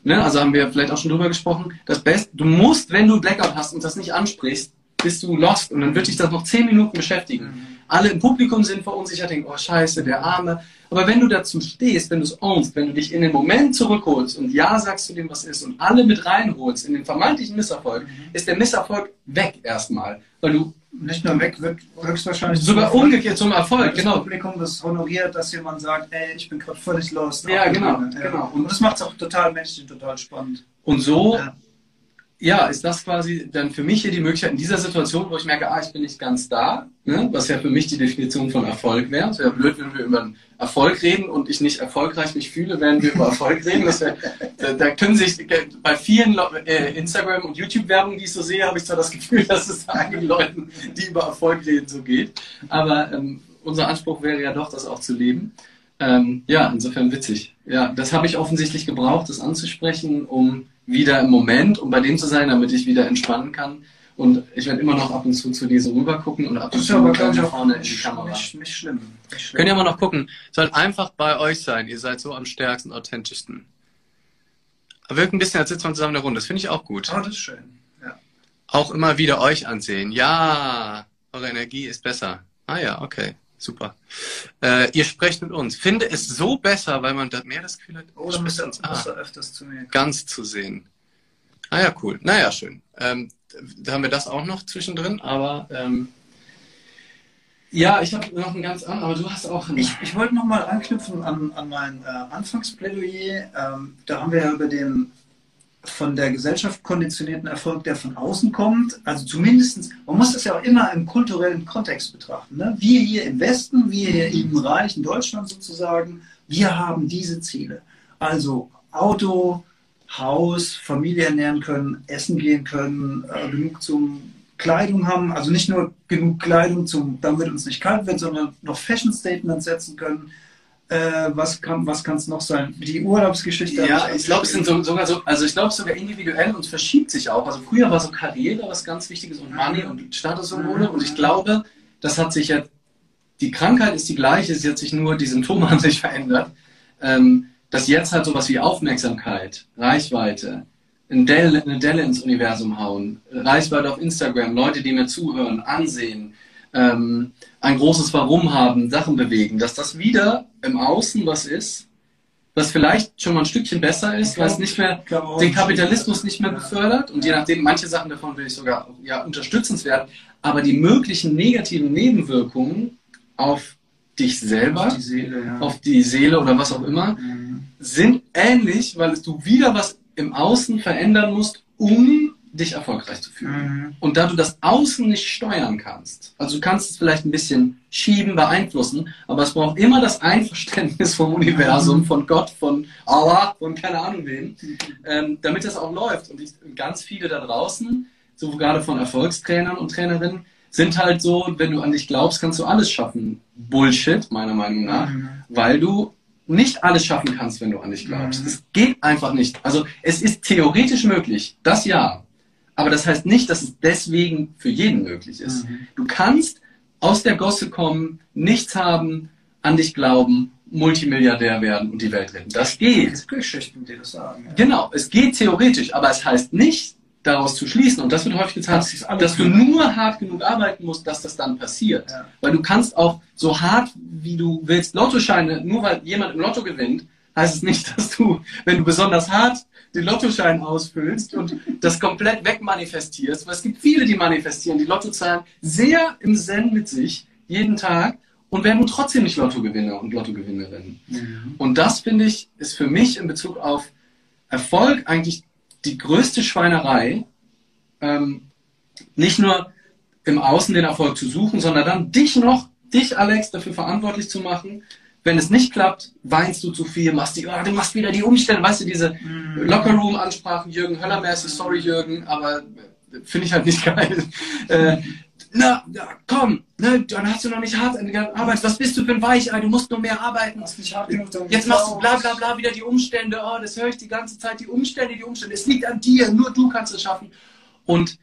Ne? Also haben wir vielleicht auch schon drüber gesprochen. Das Beste, du musst, wenn du Blackout hast und das nicht ansprichst, bist du lost und dann wird dich das noch zehn Minuten beschäftigen. Alle im Publikum sind verunsichert, denken, oh scheiße, der Arme. Aber wenn du dazu stehst, wenn du es ownst, wenn du dich in den Moment zurückholst und Ja sagst zu dem, was ist und alle mit reinholst in den vermeintlichen Misserfolg, ist der Misserfolg weg erstmal. Weil du Nicht nur weg, wird höchstwahrscheinlich sogar zum umgekehrt zum Erfolg, Das genau. Publikum, das honoriert, dass jemand sagt, ey, ich bin gerade völlig lost. Ja, genau, genau. Und das macht es auch total menschlich total spannend. Und so Ja. Ja, ist das quasi dann für mich hier die Möglichkeit in dieser Situation, wo ich merke, ah, ich bin nicht ganz da, ne? was ja für mich die Definition von Erfolg wäre. Es wäre blöd, wenn wir über Erfolg reden und ich nicht erfolgreich mich fühle, während wir über Erfolg reden. Wär, da, da können sich bei vielen äh, Instagram- und YouTube-Werbungen, die ich so sehe, habe ich zwar das Gefühl, dass es einigen Leuten, die über Erfolg reden, so geht. Aber ähm, unser Anspruch wäre ja doch, das auch zu leben. Ähm, ja, insofern witzig. Ja, das habe ich offensichtlich gebraucht, das anzusprechen, um wieder im Moment, um bei dem zu sein, damit ich wieder entspannen kann. Und ich werde immer noch ab und zu zu dir so rüber gucken und ab Das und ist zu aber, nach auch vorne in die nicht, Kamera. nicht, nicht schlimm. Nicht schlimm. Könnt ihr mal noch gucken. Sollt einfach bei euch sein. Ihr seid so am stärksten, authentischsten. Wirkt ein bisschen, als sitzt man zusammen in der Runde. Das finde ich auch gut. Aber das ist schön. Ja. Auch immer wieder euch ansehen. Ja, eure Energie ist besser. Ah ja, okay. Super. Äh, ihr sprecht mit uns. Finde es so besser, weil man da mehr das Gefühl hat, ihr, uns müsst ah, öfters zu mir ganz zu sehen. Ah ja, cool. Naja, schön. Ähm, da haben wir das auch noch zwischendrin, aber ähm, ja, ich habe noch einen ganz anderen, aber du hast auch einen. Ich, ich wollte nochmal anknüpfen an, an mein äh, Anfangsplädoyer. Ähm, da haben wir ja über den von der Gesellschaft konditionierten Erfolg, der von außen kommt. Also zumindestens, man muss das ja auch immer im kulturellen Kontext betrachten. Ne? Wir hier im Westen, wir hier im reichen Deutschland sozusagen, wir haben diese Ziele. Also Auto, Haus, Familie ernähren können, essen gehen können, äh, genug zum Kleidung haben, also nicht nur genug Kleidung, zum, damit uns nicht kalt wird, sondern noch Fashion Statements setzen können. Äh, was kann was es noch sein? Die Urlaubsgeschichte. Ja, ich glaube, es sind so, sogar so, also ich glaube sogar individuell und es verschiebt sich auch. Also früher war so Karriere was ganz Wichtiges und Money und Statussymbole und ich glaube, das hat sich ja, die Krankheit ist die gleiche, sie hat sich nur, die Symptome haben sich verändert. Ähm, dass jetzt halt sowas wie Aufmerksamkeit, Reichweite, eine Delle, eine Delle ins Universum hauen, Reichweite auf Instagram, Leute, die mir zuhören, ansehen, ähm, ein großes Warum haben, Sachen bewegen, dass das wieder im Außen was ist, was vielleicht schon mal ein Stückchen besser ist, weil es nicht mehr den Kapitalismus nicht mehr befördert und je nachdem, manche Sachen davon will ich sogar ja, unterstützenswert, aber die möglichen negativen Nebenwirkungen auf dich selber, Auf die Seele, ja. auf die Seele oder was auch immer, Mhm. sind ähnlich, weil du wieder was im Außen verändern musst, um dich erfolgreich zu fühlen. Mhm. Und da du das Außen nicht steuern kannst, also du kannst es vielleicht ein bisschen schieben, beeinflussen, aber es braucht immer das Einverständnis vom Universum, von Gott, von Allah, von keine Ahnung wem, ähm, damit das auch läuft. Und ich, ganz viele da draußen, so gerade von Erfolgstrainern und Trainerinnen, sind halt so, wenn du an dich glaubst, kannst du alles schaffen. Bullshit, meiner Meinung nach, Mhm. weil du nicht alles schaffen kannst, wenn du an dich glaubst. Mhm. Es geht einfach nicht. Also es ist theoretisch möglich, das ja. Aber das heißt nicht, dass es deswegen für jeden möglich ist. Mhm. Du kannst aus der Gosse kommen, nichts haben, an dich glauben, Multimilliardär werden und die Welt retten. Das geht. Gibt Geschichten, die das sagen. Ja. Genau, es geht theoretisch, aber es heißt nicht, daraus zu schließen, und das wird häufig getan, Das dass du nur hart genug arbeiten musst, dass das dann passiert. Ja. Weil du kannst auch so hart, wie du willst, Lottoscheine, nur weil jemand im Lotto gewinnt, heißt es nicht, dass du, wenn du besonders hart den Lottoschein ausfüllst und das komplett wegmanifestierst, weil es gibt viele, die manifestieren, die Lottozahlen sehr im Zen mit sich, jeden Tag, und werden trotzdem nicht Lottogewinner und Lottogewinnerin. Und das, finde ich, ist für mich in Bezug auf Erfolg eigentlich die größte Schweinerei, ähm, nicht nur im Außen den Erfolg zu suchen, sondern dann dich noch, dich Alex, dafür verantwortlich zu machen. Wenn es nicht klappt, weinst du zu viel, machst die, oh, du machst wieder die Umstände, weißt du, diese Lockerroom-Ansprachen, Jürgen Höllermäßig, sorry Jürgen, aber äh, finde ich halt nicht geil. Äh, na, na, komm, ne, dann hast du noch nicht hart gearbeitet, was bist du für ein Weichei, du musst nur mehr arbeiten. Hast nicht hart genug, Jetzt machst du bla bla bla wieder die Umstände, oh, das höre ich die ganze Zeit, die Umstände, die Umstände. Es liegt an dir, nur du kannst es schaffen. Und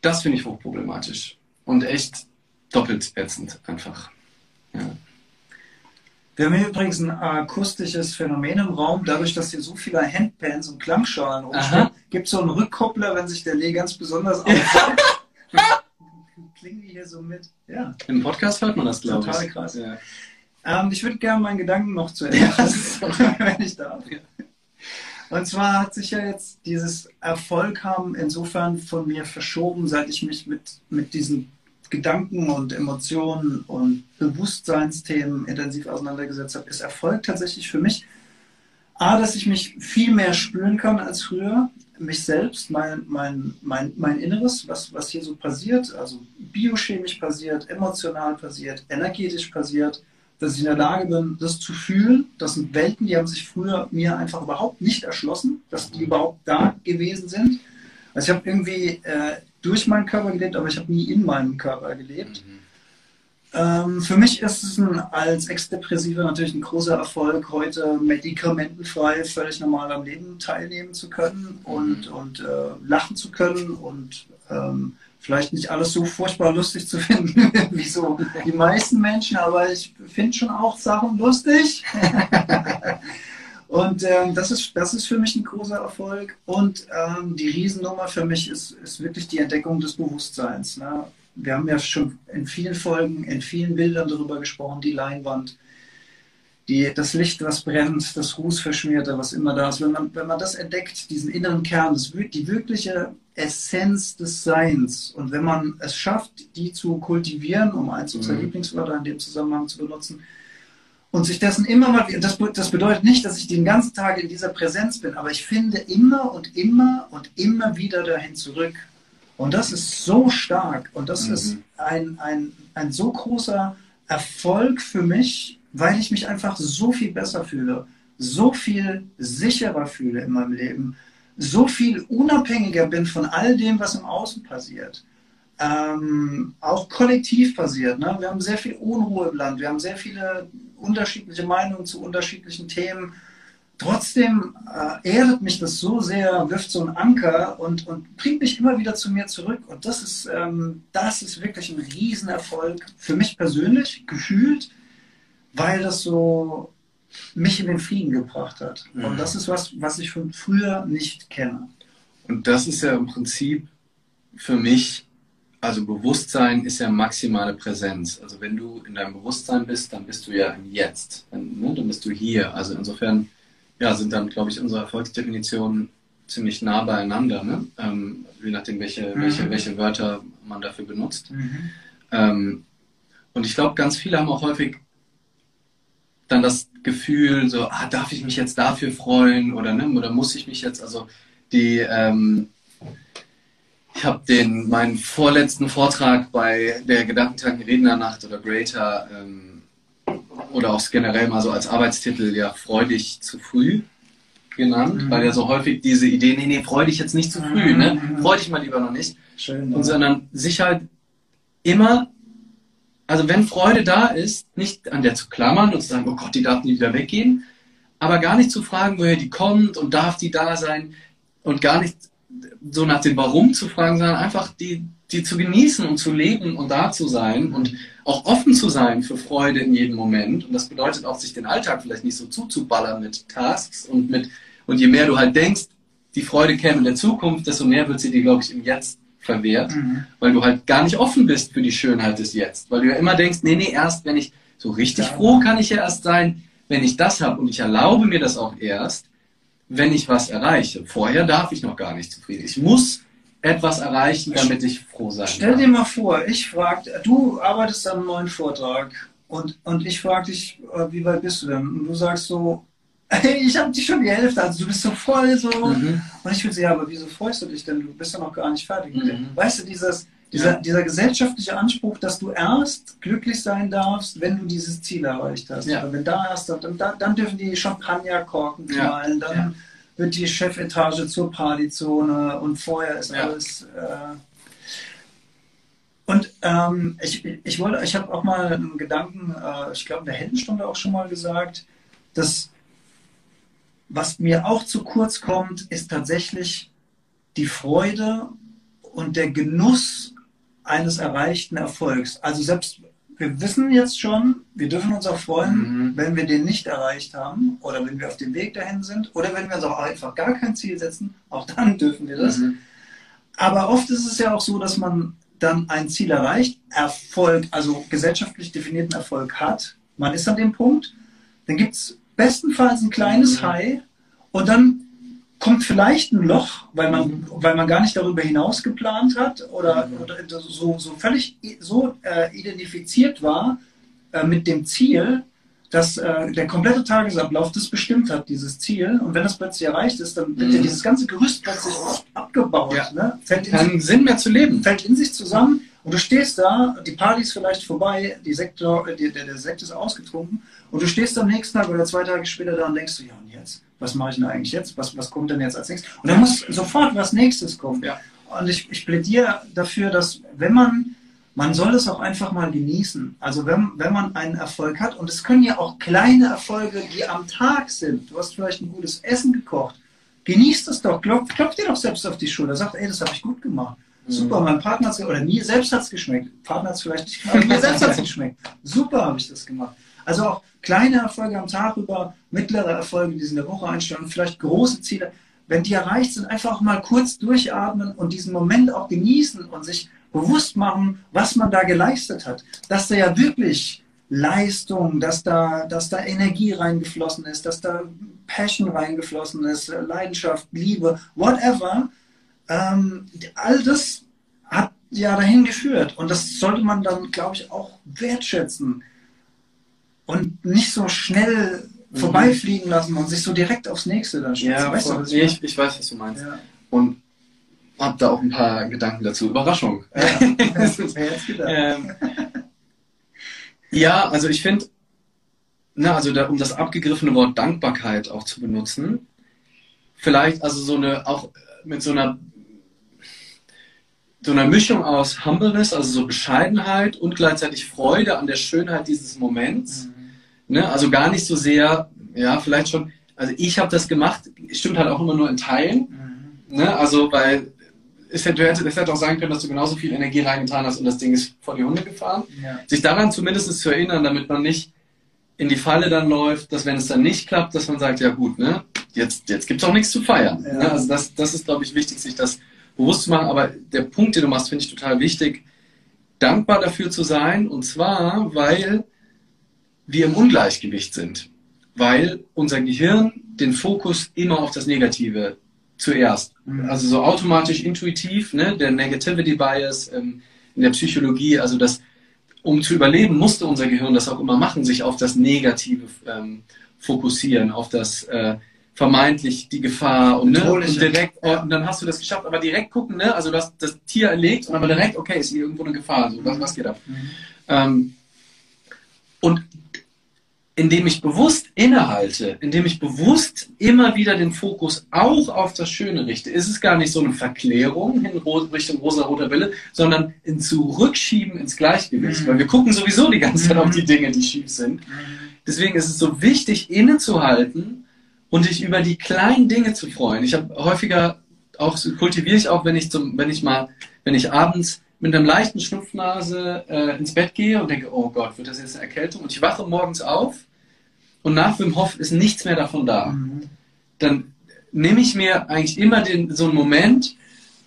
das finde ich hochproblematisch und echt doppelt ätzend einfach. Wir haben hier übrigens ein akustisches Phänomen im Raum. Dadurch, dass hier so viele Handpans und Klangschalen rumstehen, gibt es so einen Rückkoppler, wenn sich der Lee ganz besonders aufhört. Klingen die hier so mit. Ja. Im Podcast hört man das, glaube ich. Total krass. Ja. Ähm, ich würde gerne meinen Gedanken noch zu Ende Ja, wenn ich darf. Ja. Und zwar hat sich ja jetzt dieses Erfolg haben insofern von mir verschoben, seit ich mich mit, mit diesen Gedanken und Emotionen und Bewusstseinsthemen intensiv auseinandergesetzt habe, ist Erfolg tatsächlich für mich A, dass ich mich viel mehr spüren kann als früher, mich selbst, mein, mein, mein, mein Inneres, was, was hier so passiert, also biochemisch passiert, emotional passiert, energetisch passiert, dass ich in der Lage bin, das zu fühlen. Das sind Welten, die haben sich früher mir einfach überhaupt nicht erschlossen, dass die überhaupt da gewesen sind. Also ich habe irgendwie äh, durch meinen Körper gelebt, aber ich habe nie in meinem Körper gelebt. Ähm, für mich ist es ein, als Ex-Depressiver natürlich ein großer Erfolg, heute medikamentenfrei völlig normal am Leben teilnehmen zu können und, und äh, lachen zu können und ähm, vielleicht nicht alles so furchtbar lustig zu finden, wie so die meisten Menschen, aber ich finde schon auch Sachen lustig. Und ähm, das, ist, das ist für mich ein großer Erfolg. Und ähm, die Riesennummer für mich ist, ist wirklich die Entdeckung des Bewusstseins. Ne? Wir haben ja schon in vielen Folgen, in vielen Bildern darüber gesprochen, die Leinwand, die, das Licht, was brennt, das Rußverschmierte, was immer da ist. Wenn man, wenn man das entdeckt, diesen inneren Kern, das, die wirkliche Essenz des Seins, und wenn man es schafft, die zu kultivieren, um eins unserer Mhm. Lieblingswörter in dem Zusammenhang zu benutzen, und sich dessen immer mal wieder, das, das bedeutet nicht, dass ich den ganzen Tag in dieser Präsenz bin, aber ich finde immer und immer und immer wieder dahin zurück. Und das ist so stark und das Mhm. ist ein, ein, ein so großer Erfolg für mich, weil ich mich einfach so viel besser fühle, so viel sicherer fühle in meinem Leben, so viel unabhängiger bin von all dem, was im Außen passiert ähm, auch kollektiv passiert. Ne? Wir haben sehr viel Unruhe im Land, wir haben sehr viele unterschiedliche Meinungen zu unterschiedlichen Themen. Trotzdem äh, erdet mich das so sehr, wirft so einen Anker und, und bringt mich immer wieder zu mir zurück. Und das ist, ähm, das ist wirklich ein Riesenerfolg für mich persönlich, gefühlt, weil das so mich in den Frieden gebracht hat. Mhm. Und das ist was, was ich von früher nicht kenne. Und das ist ja im Prinzip für mich, also Bewusstsein ist ja maximale Präsenz. Also wenn du in deinem Bewusstsein bist, dann bist du ja im Jetzt. Dann, ne, dann bist du hier. Also insofern ja, sind dann, glaube ich, unsere Erfolgsdefinitionen ziemlich nah beieinander, ne? ähm, je nachdem, welche, Mhm. welche, welche Wörter man dafür benutzt. Ähm, und ich glaube, ganz viele haben auch häufig dann das Gefühl, so, ah, darf ich mich jetzt dafür freuen oder, ne, oder muss ich mich jetzt, also die, ähm, ich habe den meinen vorletzten Vortrag bei der Gedankentanken Rednernacht oder Greater ähm, oder auch generell mal so als Arbeitstitel ja freudig zu früh genannt, Mhm. weil ja so häufig diese Idee, nee, nee, freu dich jetzt nicht zu früh, ne? Mhm. Freu dich mal lieber noch nicht Schön. und sondern sich halt immer, also wenn Freude da ist, nicht an der zu klammern und zu sagen, oh Gott, die darf nie wieder weggehen, aber gar nicht zu fragen, woher die kommt und darf die da sein und gar nicht so nach dem Warum zu fragen, sondern einfach die, die zu genießen und zu leben und da zu sein und auch offen zu sein für Freude in jedem Moment. Und das bedeutet auch, sich den Alltag vielleicht nicht so zuzuballern mit Tasks und mit, und je mehr du halt denkst, die Freude käme in der Zukunft, desto mehr wird sie dir, glaube ich, im Jetzt verwehrt, mhm. weil du halt gar nicht offen bist für die Schönheit des Jetzt. Weil du ja immer denkst, nee, nee, erst wenn ich so richtig ja. froh kann ich ja erst sein, wenn ich das habe und ich erlaube mir das auch erst, wenn ich was erreiche. Vorher darf ich noch gar nicht zufrieden. Ich muss etwas erreichen, damit ich froh sein Stell kann. dir mal vor, ich frage, du arbeitest an einem neuen Vortrag und, und ich frage dich, äh, wie weit bist du denn? Und du sagst so, ich habe dich schon die Hälfte, also du bist so voll so. Mhm. Und ich würde sagen, ja, aber wieso freust du dich denn? Du bist ja noch gar nicht fertig. Mhm. Weißt du, dieses, dieser, ja. dieser gesellschaftliche Anspruch, dass du erst glücklich sein darfst, wenn du dieses Ziel erreicht hast. Ja. wenn da erst, dann, dann dürfen die Champagnerkorken knallen, ja. dann wird die Chefetage zur Partyzone und vorher ist alles. Äh, und ähm, ich, ich wollte, ich habe auch mal einen Gedanken, äh, ich glaube in der Heldenstunde auch schon mal gesagt, dass was mir auch zu kurz kommt, ist tatsächlich die Freude und der Genuss eines erreichten Erfolgs. Also selbst wir wissen jetzt schon, wir dürfen uns auch freuen, mhm. wenn wir den nicht erreicht haben oder wenn wir auf dem Weg dahin sind oder wenn wir uns auch einfach gar kein Ziel setzen, auch dann dürfen wir das. Mhm. Aber oft ist es ja auch so, dass man dann ein Ziel erreicht, Erfolg, also gesellschaftlich definierten Erfolg hat. Man ist an dem Punkt, dann gibt es bestenfalls ein kleines mhm. High und dann kommt vielleicht ein Loch, weil man, weil man gar nicht darüber hinaus geplant hat oder, mhm. oder so, so völlig so äh, identifiziert war äh, mit dem Ziel, dass äh, der komplette Tagesablauf das bestimmt hat, dieses Ziel. Und wenn das plötzlich erreicht ist, dann wird mhm. ja dieses ganze Gerüst plötzlich abgebaut. Ja. Ne? Fällt Keinen Sinn mehr zu leben. Fällt in sich zusammen und du stehst da, die Party ist vielleicht vorbei, die Sektor, die, der, der Sekt ist ausgetrunken und du stehst am nächsten Tag oder zwei Tage später da und denkst du, ja und jetzt? Was mache ich denn eigentlich jetzt? Was, was kommt denn jetzt als nächstes? Und dann muss sofort was nächstes kommen. Ja. Und ich, ich plädiere dafür, dass wenn man, man soll es auch einfach mal genießen. Also wenn, wenn man einen Erfolg hat, und es können ja auch kleine Erfolge, die am Tag sind. Du hast vielleicht ein gutes Essen gekocht. Genießt es doch, klopf, klopf dir doch selbst auf die Schulter, sagt, ey, das habe ich gut gemacht. Mhm. Super, mein Partner hat es, oder mir selbst hat es geschmeckt. Partner hat es vielleicht nicht gemacht, mir selbst hat es geschmeckt. Super habe ich das gemacht. Also auch kleine Erfolge am Tag über, mittlere Erfolge, die sie in der Woche einstellen vielleicht große Ziele. Wenn die erreicht sind, einfach mal kurz durchatmen und diesen Moment auch genießen und sich bewusst machen, was man da geleistet hat. Dass da ja wirklich Leistung, dass da, dass da Energie reingeflossen ist, dass da Passion reingeflossen ist, Leidenschaft, Liebe, whatever. Ähm, all das hat ja dahin geführt. Und das sollte man dann, glaube ich, auch wertschätzen und nicht so schnell mhm. vorbeifliegen lassen und sich so direkt aufs nächste dann stürzen. Ja, weißt du, was ich, ich, ich, weiß, was du meinst. Ja. Und hab da auch ein paar Gedanken dazu. Überraschung. Ja, ähm, ja also ich finde, na, also da, um das abgegriffene Wort Dankbarkeit auch zu benutzen, vielleicht also so eine, auch mit so einer so einer Mischung aus Humbleness, also so Bescheidenheit und gleichzeitig Freude an der Schönheit dieses Moments. Mhm. Ne? Also gar nicht so sehr, ja, vielleicht schon, also ich habe das gemacht, stimmt halt auch immer nur in Teilen. Mhm. Ne? Also, weil es hätte, es hätte auch sein können, dass du genauso viel Energie reingetan hast und das Ding ist vor die Hunde gefahren. Ja. Sich daran zumindest zu erinnern, damit man nicht in die Falle dann läuft, dass wenn es dann nicht klappt, dass man sagt, ja gut, ne, jetzt, jetzt gibt es auch nichts zu feiern. Ja. Ne? Also das, das ist, glaube ich, wichtig, sich das bewusst zu machen. Aber der Punkt, den du machst, finde ich total wichtig, dankbar dafür zu sein. Und zwar, weil wir im Ungleichgewicht sind, weil unser Gehirn den Fokus immer auf das Negative zuerst, mhm. also so automatisch intuitiv, ne, der Negativity Bias ähm, in der Psychologie, also das, um zu überleben, musste unser Gehirn das auch immer machen, sich auf das Negative ähm, fokussieren, auf das äh, vermeintlich die Gefahr und, ne, und direkt, oh, und dann hast du das geschafft, aber direkt gucken, ne, also du hast das Tier erlegt und aber direkt, okay, ist hier irgendwo eine Gefahr, so, was, was geht ab? Mhm. Ähm, und indem ich bewusst innehalte, indem ich bewusst immer wieder den Fokus auch auf das Schöne richte, ist es gar nicht so eine Verklärung in Richtung rosa-roter Wille, sondern ein Zurückschieben ins Gleichgewicht, mhm. weil wir gucken sowieso die ganze Zeit mhm. auf die Dinge, die schief sind. Mhm. Deswegen ist es so wichtig, innezuhalten und dich über die kleinen Dinge zu freuen. Ich habe häufiger auch kultiviere ich auch, wenn ich zum, wenn ich mal, wenn ich abends mit einer leichten Schnupfnase äh, ins Bett gehe und denke, oh Gott, wird das jetzt eine Erkältung? Und ich wache morgens auf und nach Wim Hof ist nichts mehr davon da. Mhm. Dann nehme ich mir eigentlich immer den, so einen Moment,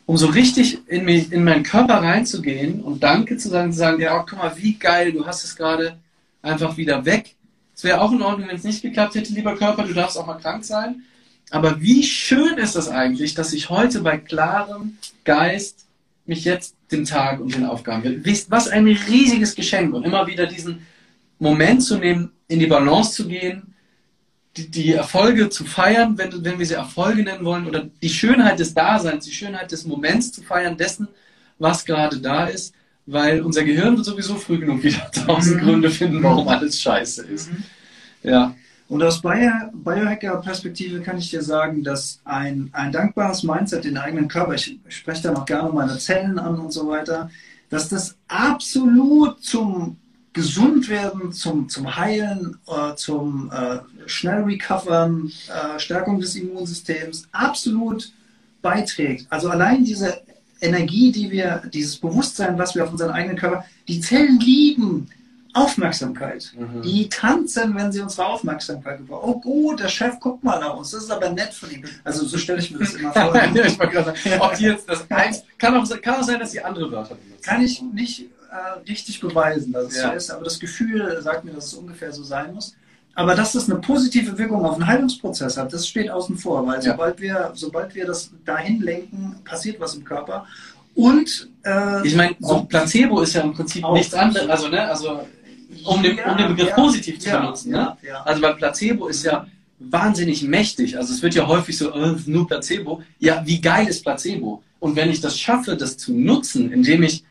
um so richtig in, mich, in meinen Körper reinzugehen und Danke zu sagen, zu sagen, ja, guck mal, wie geil, du hast es gerade einfach wieder weg. Es wäre auch in Ordnung, wenn es nicht geklappt hätte, lieber Körper, du darfst auch mal krank sein. Aber wie schön ist das eigentlich, dass ich heute bei klarem Geist mich jetzt dem Tag und den Aufgaben. Was ein riesiges Geschenk und immer wieder diesen Moment zu nehmen, in die Balance zu gehen, die, die Erfolge zu feiern, wenn, wenn wir sie Erfolge nennen wollen, oder die Schönheit des Daseins, die Schönheit des Moments zu feiern, dessen, was gerade da ist, weil unser Gehirn wird sowieso früh genug wieder tausend mhm. Gründe finden, warum alles scheiße ist. Mhm. Ja. Und aus Biohacker-Perspektive kann ich dir sagen, dass ein, ein dankbares Mindset, den eigenen Körper, ich spreche da noch gerne meine Zellen an und so weiter, dass das absolut zum Gesundwerden, zum, zum Heilen, äh, zum äh, schnell Recovern, äh, Stärkung des Immunsystems absolut beiträgt. Also allein diese Energie, die wir, dieses Bewusstsein, was wir auf unseren eigenen Körper, die Zellen lieben Aufmerksamkeit. Mhm. Die tanzen, wenn sie unsere Aufmerksamkeit gebrauchen. Oh gut, der Chef guckt mal nach uns. Das ist aber nett von ihm. Also so stelle ich mir das immer vor. ich sagen, ob die jetzt das eins, kann auch, kann auch sein, dass sie andere Wörter benutzen. Kann ich nicht äh, richtig beweisen, dass es ja. so ist, aber das Gefühl sagt mir, dass es ungefähr so sein muss. Aber dass das eine positive Wirkung auf den Heilungsprozess hat, das steht außen vor, weil ja. sobald, wir, sobald wir das dahin lenken, passiert was im Körper. Und äh, ich meine, so Placebo ist ja im Prinzip nichts anderes. Also, ne, also um den, um den Begriff ja, positiv zu benutzen. Ne? Also weil Placebo ist ja wahnsinnig mächtig. Also es wird ja häufig so, äh, nur Placebo. Ja, wie geil ist Placebo? Und wenn ich das schaffe, das zu nutzen, indem ich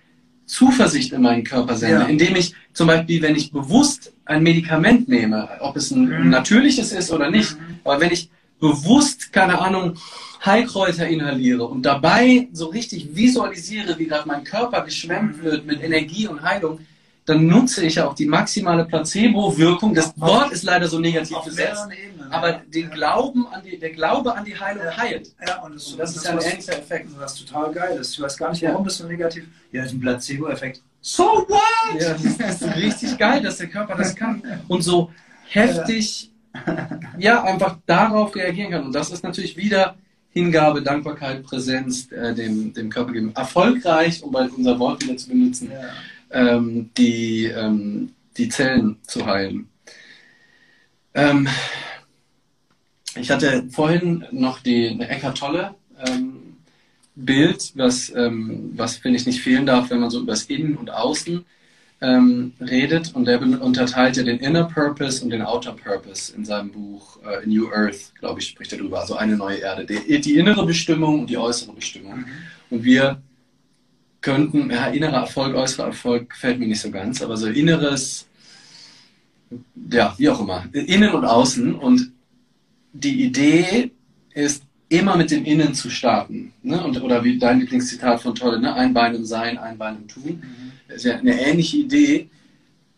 Zuversicht in meinen Körper sende, ja. indem ich zum Beispiel, wenn ich bewusst ein Medikament nehme, ob es ein mhm. natürliches ist oder nicht, mhm. aber wenn ich bewusst, keine Ahnung, Heilkräuter inhaliere und dabei so richtig visualisiere, wie gerade mein Körper geschwemmt mhm. wird mit Energie und Heilung, dann nutze ich ja auch die maximale Placebo-Wirkung. Das Wort ist leider so negativ besetzt, aber den Glauben an die, der Glaube an die Heilung ja. heilt. Ja, und das, und das, das ist ja ein ähnlicher Effekt. Was total geil ist. Ich weiß gar nicht, warum ja. das so negativ Ja, das ist ein Placebo-Effekt. So what? Ja, das ist richtig geil, dass der Körper das kann. Und so heftig, ja, einfach darauf reagieren kann. Und das ist natürlich wieder Hingabe, Dankbarkeit, Präsenz äh, dem, dem Körper geben. Erfolgreich, um bei unser Wort wieder zu benutzen. Ja ähm, die, ähm, die Zellen zu heilen. Ähm, ich hatte vorhin noch die Eckart Tolle ähm, Bild, was, ähm, was finde ich nicht fehlen darf, wenn man so über das Innen und Außen ähm, redet. Und der unterteilt ja den Inner Purpose und den Outer Purpose in seinem Buch äh, New Earth, glaube ich, spricht er darüber. Also eine neue Erde. Die, die innere Bestimmung und die äußere Bestimmung. Mhm. Und wir könnten, ja, innerer Erfolg, äußerer Erfolg fällt mir nicht so ganz, aber so inneres, ja, wie auch immer, innen und außen. Und die Idee ist, immer mit dem Innen zu starten. Ne? Und, oder wie dein Lieblingszitat von Tolle, ne? ein Bein im Sein, ein Bein im Tun. Mhm. Das ist ja eine ähnliche Idee.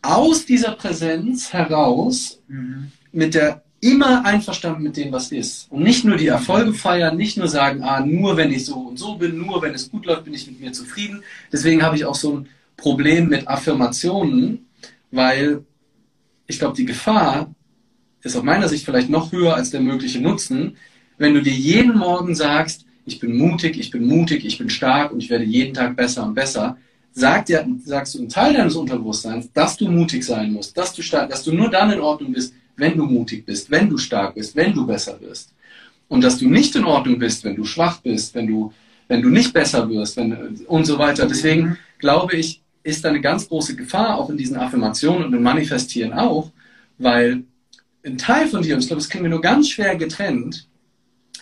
Aus dieser Präsenz heraus, mhm. mit der immer einverstanden mit dem, was ist. Und nicht nur die Erfolge feiern, nicht nur sagen, ah, nur wenn ich so und so bin, nur wenn es gut läuft, bin ich mit mir zufrieden. Deswegen habe ich auch so ein Problem mit Affirmationen, weil ich glaube, die Gefahr ist aus meiner Sicht vielleicht noch höher als der mögliche Nutzen, wenn du dir jeden Morgen sagst, ich bin mutig, ich bin mutig, ich bin stark und ich werde jeden Tag besser und besser, sagt dir, sagst du einen Teil deines Unterbewusstseins, dass du mutig sein musst, dass du stark, dass du nur dann in Ordnung bist, wenn du mutig bist, wenn du stark bist, wenn du besser wirst. Und dass du nicht in Ordnung bist, wenn du schwach bist, wenn du, wenn du nicht besser wirst wenn, und so weiter. Deswegen glaube ich, ist da eine ganz große Gefahr auch in diesen Affirmationen und im Manifestieren auch, weil ein Teil von dir, und ich glaube, das kriegen wir nur ganz schwer getrennt,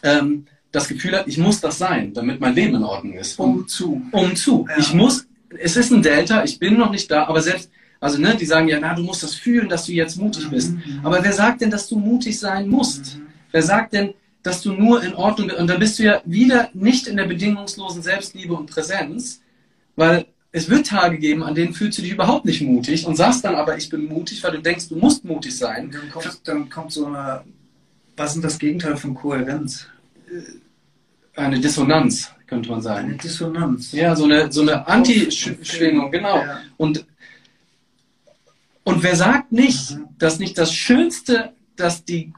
ähm, das Gefühl hat, ich muss das sein, damit mein Leben in Ordnung ist. Um zu. Um zu. Ja. Ich muss, es ist ein Delta, ich bin noch nicht da, aber selbst also, ne, die sagen ja, na, du musst das fühlen, dass du jetzt mutig bist. Mhm. Aber wer sagt denn, dass du mutig sein musst? Mhm. Wer sagt denn, dass du nur in Ordnung bist? Und da bist du ja wieder nicht in der bedingungslosen Selbstliebe und Präsenz, weil es wird Tage geben, an denen fühlst du dich überhaupt nicht mutig und sagst dann aber, ich bin mutig, weil du denkst, du musst mutig sein. Dann kommt, dann kommt so eine, was ist das Gegenteil von Kohärenz? Eine Dissonanz, könnte man sagen. Eine Dissonanz. Ja, so eine, so eine Anti-Schwingung, genau. Ja. Und und wer sagt nicht, mhm. dass nicht das Schönste, dass die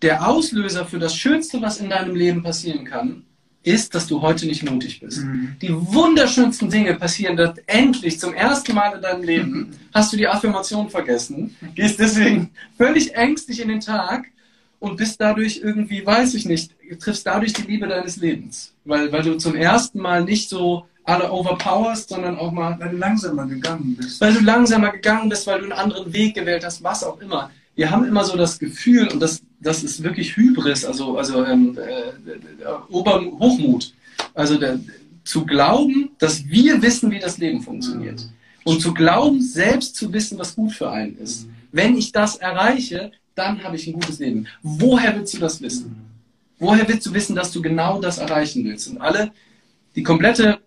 der Auslöser für das Schönste, was in deinem Leben passieren kann, ist, dass du heute nicht mutig bist. Mhm. Die wunderschönsten Dinge passieren dass endlich zum ersten Mal in deinem Leben. Mhm. Hast du die Affirmation vergessen, gehst deswegen völlig ängstlich in den Tag und bist dadurch irgendwie, weiß ich nicht, triffst dadurch die Liebe deines Lebens. Weil, weil du zum ersten Mal nicht so alle overpowerst, sondern auch mal. Weil du langsamer gegangen bist. Weil du langsamer gegangen bist, weil du einen anderen Weg gewählt hast, was auch immer. Wir haben immer so das Gefühl, und das, das ist wirklich Hybris, also, also ähm, äh, äh, Hochmut. Also der, zu glauben, dass wir wissen, wie das Leben funktioniert. Mhm. Und zu glauben, selbst zu wissen, was gut für einen ist. Mhm. Wenn ich das erreiche, dann habe ich ein gutes Leben. Woher willst du das wissen? Mhm. Woher willst du wissen, dass du genau das erreichen willst? Und alle, die komplette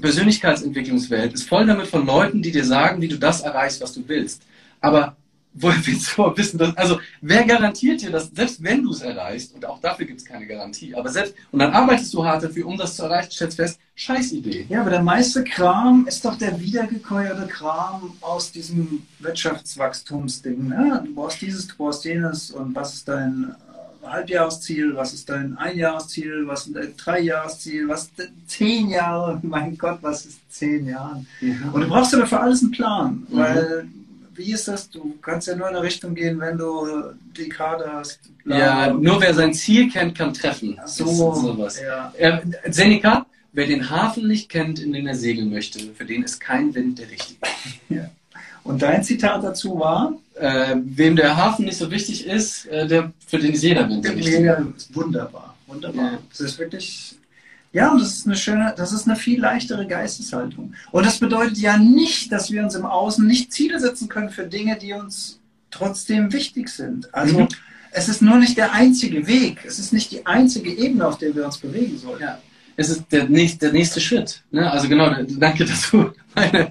Persönlichkeitsentwicklungswelt ist voll damit von Leuten, die dir sagen, wie du das erreichst, was du willst. Aber woher willst du wissen, dass, also wer garantiert dir das, selbst wenn du es erreichst, und auch dafür gibt es keine Garantie, aber selbst, und dann arbeitest du hart dafür, um das zu erreichen, stellst fest, scheiß Idee. Ja, aber der meiste Kram ist doch der wiedergekäuerte Kram aus diesem Wirtschaftswachstumsding. Ne? Du brauchst dieses, du brauchst jenes und was ist dein Halbjahresziel, was ist dein Einjahresziel, was ist dein Dreijahresziel, was ist zehn Jahre, mein Gott, was ist zehn Jahre? Mhm. Und du brauchst ja für alles einen Plan, mhm. weil wie ist das? Du kannst ja nur in eine Richtung gehen, wenn du die Karte hast. Ja, nur wer sein Ziel kennt, kann treffen. So, sowas. Ja. Äh, Seneca, wer den Hafen nicht kennt, in den er segeln möchte, für den ist kein Wind der richtige. Ja. Und dein Zitat dazu war? Äh, wem der Hafen nicht so wichtig ist, äh, der, für den ist jeder Wind der richtige. Wunderbar, wunderbar. Ja. Das ist wirklich, ja, und das ist eine schöne, das ist eine viel leichtere Geisteshaltung. Und das bedeutet ja nicht, dass wir uns im Außen nicht Ziele setzen können für Dinge, die uns trotzdem wichtig sind. Also mhm. es ist nur nicht der einzige Weg, es ist nicht die einzige Ebene, auf der wir uns bewegen sollen. Ja es ist der nächste, der nächste Schritt. Ne? Also genau, danke, dass du meine,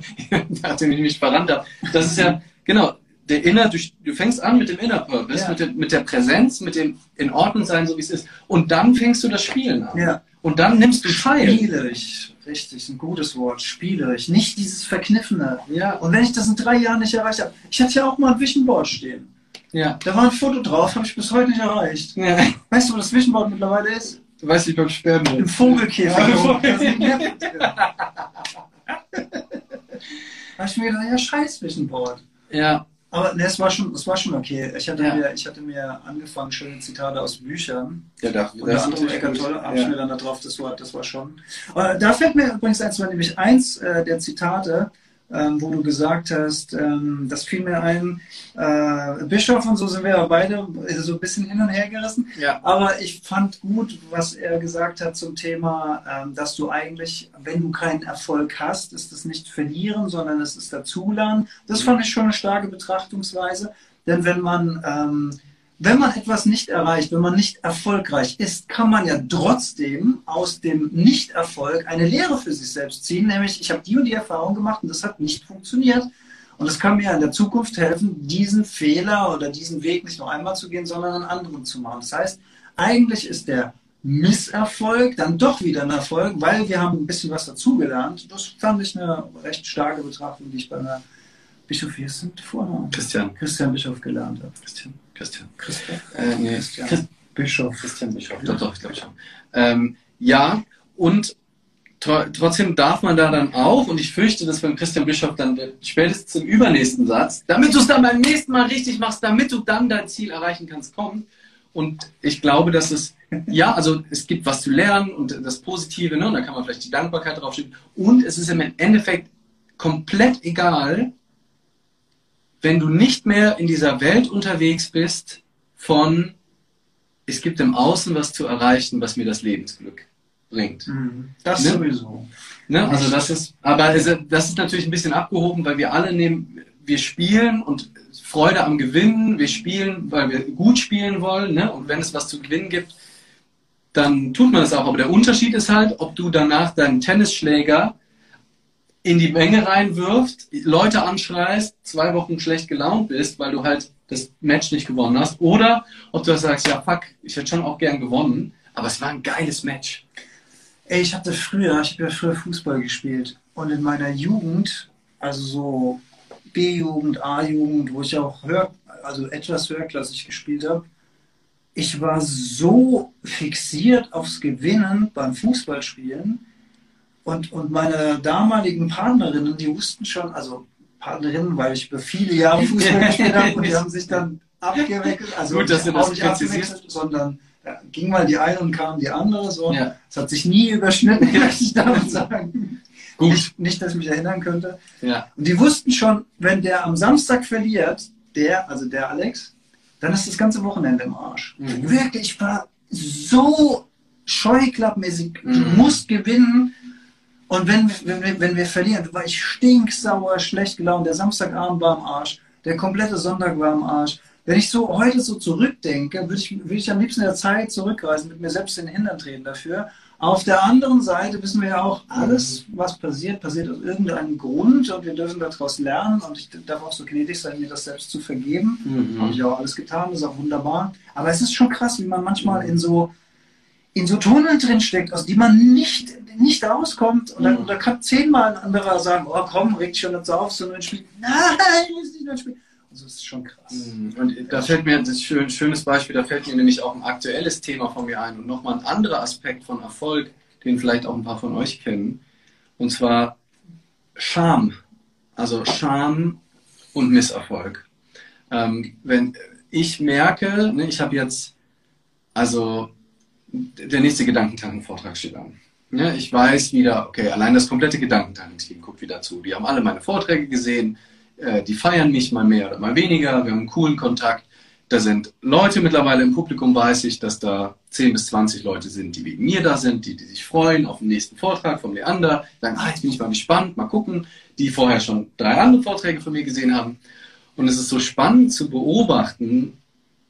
nachdem ich mich verrannt habe. Das ist ja, genau, der Inner, du, du fängst an mit dem Inner Purpose, ja. mit, dem, mit der Präsenz, mit dem in Ordnung sein, so wie es ist. Und dann fängst du das Spielen an. Ja. Und dann nimmst du teil. Spielerisch, richtig, ein gutes Wort, spielerisch. Nicht dieses Verkniffene. Ja. Und wenn ich das in drei Jahren nicht erreicht habe, ich hatte ja auch mal ein Vision Board stehen. Ja. Da war ein Foto drauf, habe ich bis heute nicht erreicht. Ja. Weißt du, wo das Vision Board mittlerweile ist? Du weißt nicht beim Sperren. Im Vogelkäfig. Ja, habe ich mir gedacht, ja, scheiß Vision Board. Ja. Aber ne, es war schon, es war schon okay. Ich hatte, ja. mir, ich hatte mir angefangen, schöne Zitate aus Büchern. Ja, da, und das andere Eckart Tolle habe ich mir dann da drauf, das war, das war schon. Aber da fällt mir übrigens eins, war nämlich eins äh, der Zitate, ähm, wo du gesagt hast, ähm, das fiel mir ein, äh, Bischof und so sind wir ja beide so ein bisschen hin und her gerissen. Ja. Aber ich fand gut, was er gesagt hat zum Thema, ähm, dass du eigentlich, wenn du keinen Erfolg hast, ist es nicht verlieren, sondern es ist dazulernen. Das fand ich schon eine starke Betrachtungsweise. Denn wenn man ähm, wenn man etwas nicht erreicht, wenn man nicht erfolgreich ist, kann man ja trotzdem aus dem Nichterfolg eine Lehre für sich selbst ziehen, nämlich ich habe die und die Erfahrung gemacht und das hat nicht funktioniert. Und es kann mir in der Zukunft helfen, diesen Fehler oder diesen Weg nicht nur einmal zu gehen, sondern einen anderen zu machen. Das heißt, eigentlich ist der Misserfolg dann doch wieder ein Erfolg, weil wir haben ein bisschen was dazugelernt. Das fand ich eine recht starke Betrachtung, die ich bei einer Bischof, denn Vornamen? Christian. Christian Bischof gelernt habe. Christian. Christian. Christian. Äh, nee, Christian. Christ Bischof. Christian Bischof. Doch, doch, ich glaube schon. Ähm, ja, und tr trotzdem darf man da dann auch, und ich fürchte, dass beim Christian Bischof dann spätestens im übernächsten Satz, damit du es dann beim nächsten Mal richtig machst, damit du dann dein Ziel erreichen kannst, kommt. Und ich glaube, dass es, ja, also es gibt was zu lernen und das Positive, ne? und da kann man vielleicht die Dankbarkeit draufschieben. Und es ist im Endeffekt komplett egal, wenn du nicht mehr in dieser Welt unterwegs bist von, es gibt im Außen was zu erreichen, was mir das Lebensglück bringt. Mhm. Das ne? sowieso. Ne? Also das ist, aber das ist natürlich ein bisschen abgehoben, weil wir alle nehmen, wir spielen und Freude am Gewinnen, wir spielen, weil wir gut spielen wollen, ne? und wenn es was zu gewinnen gibt, dann tut man es auch. Aber der Unterschied ist halt, ob du danach deinen Tennisschläger in die Menge reinwirft, Leute anschreist, zwei Wochen schlecht gelaunt bist, weil du halt das Match nicht gewonnen hast. Oder ob du sagst, ja fuck, ich hätte schon auch gern gewonnen, aber es war ein geiles Match. Ey, ich hatte früher, ich habe ja früher Fußball gespielt und in meiner Jugend, also so B-Jugend, A-Jugend, wo ich auch höher, also etwas höherklassig gespielt habe, ich war so fixiert aufs Gewinnen beim Fußballspielen und, und meine damaligen Partnerinnen, die wussten schon, also Partnerinnen, weil ich über viele Jahre Fußball gespielt habe und die haben sich dann abgewickelt, also Gut, dass du das nicht abgewickelt, sondern da ging mal die eine und kam die andere so. Ja. Es hat sich nie überschnitten, möchte ich damit sagen. Gut. Nicht, nicht, dass ich mich erinnern könnte. Ja. Und die wussten schon, wenn der am Samstag verliert, der, also der Alex, dann ist das ganze Wochenende im Arsch. Mhm. Wirklich, ich war so scheuklappmäßig, du Mhm. musst gewinnen. Und wenn, wenn, wir- wenn wir verlieren, war ich stinksauer, schlecht gelaunt. Der Samstagabend war am Arsch, der komplette Sonntag war am Arsch. Wenn ich so heute so zurückdenke, würde ich, würde ich am liebsten in der Zeit zurückreisen, mit mir selbst in den Hintern treten dafür. Auf der anderen Seite wissen wir ja auch, alles, was passiert, passiert aus irgendeinem Grund und wir dürfen daraus lernen. Und ich darf auch so gnädig sein, mir das selbst zu vergeben. Mhm. Habe ich auch alles getan, das ist auch wunderbar. Aber es ist schon krass, wie man manchmal in so, in so Tunneln drin steckt, aus die man nicht, nicht rauskommt. Und dann, Mhm. und da kann zehnmal ein anderer sagen, oh komm, reg dich schon nicht so auf, so nur ein Spiel. Nein, ist nicht ein Spiel. Also es ist schon krass. Mhm. Und da fällt mir, das ein schönes Beispiel, da fällt mir nämlich auch ein aktuelles Thema von mir ein und nochmal ein anderer Aspekt von Erfolg, den vielleicht auch ein paar von euch kennen. Und zwar Scham. Also Scham und Misserfolg. Ähm, wenn ich merke, ne, ich habe jetzt, also der nächste Gedankentanken-Vortrag steht an. Ja, ich weiß wieder, okay, allein das komplette Gedankentanken-Team guckt wieder zu. Die haben alle meine Vorträge gesehen, äh, die feiern mich mal mehr oder mal weniger, wir haben einen coolen Kontakt. Da sind Leute mittlerweile im Publikum, weiß ich, dass da 10 bis 20 Leute sind, die wegen mir da sind, die, die sich freuen auf den nächsten Vortrag vom Leander, sagen, ah, jetzt bin ich mal gespannt, mal gucken, die vorher schon drei andere Vorträge von mir gesehen haben. Und es ist so spannend zu beobachten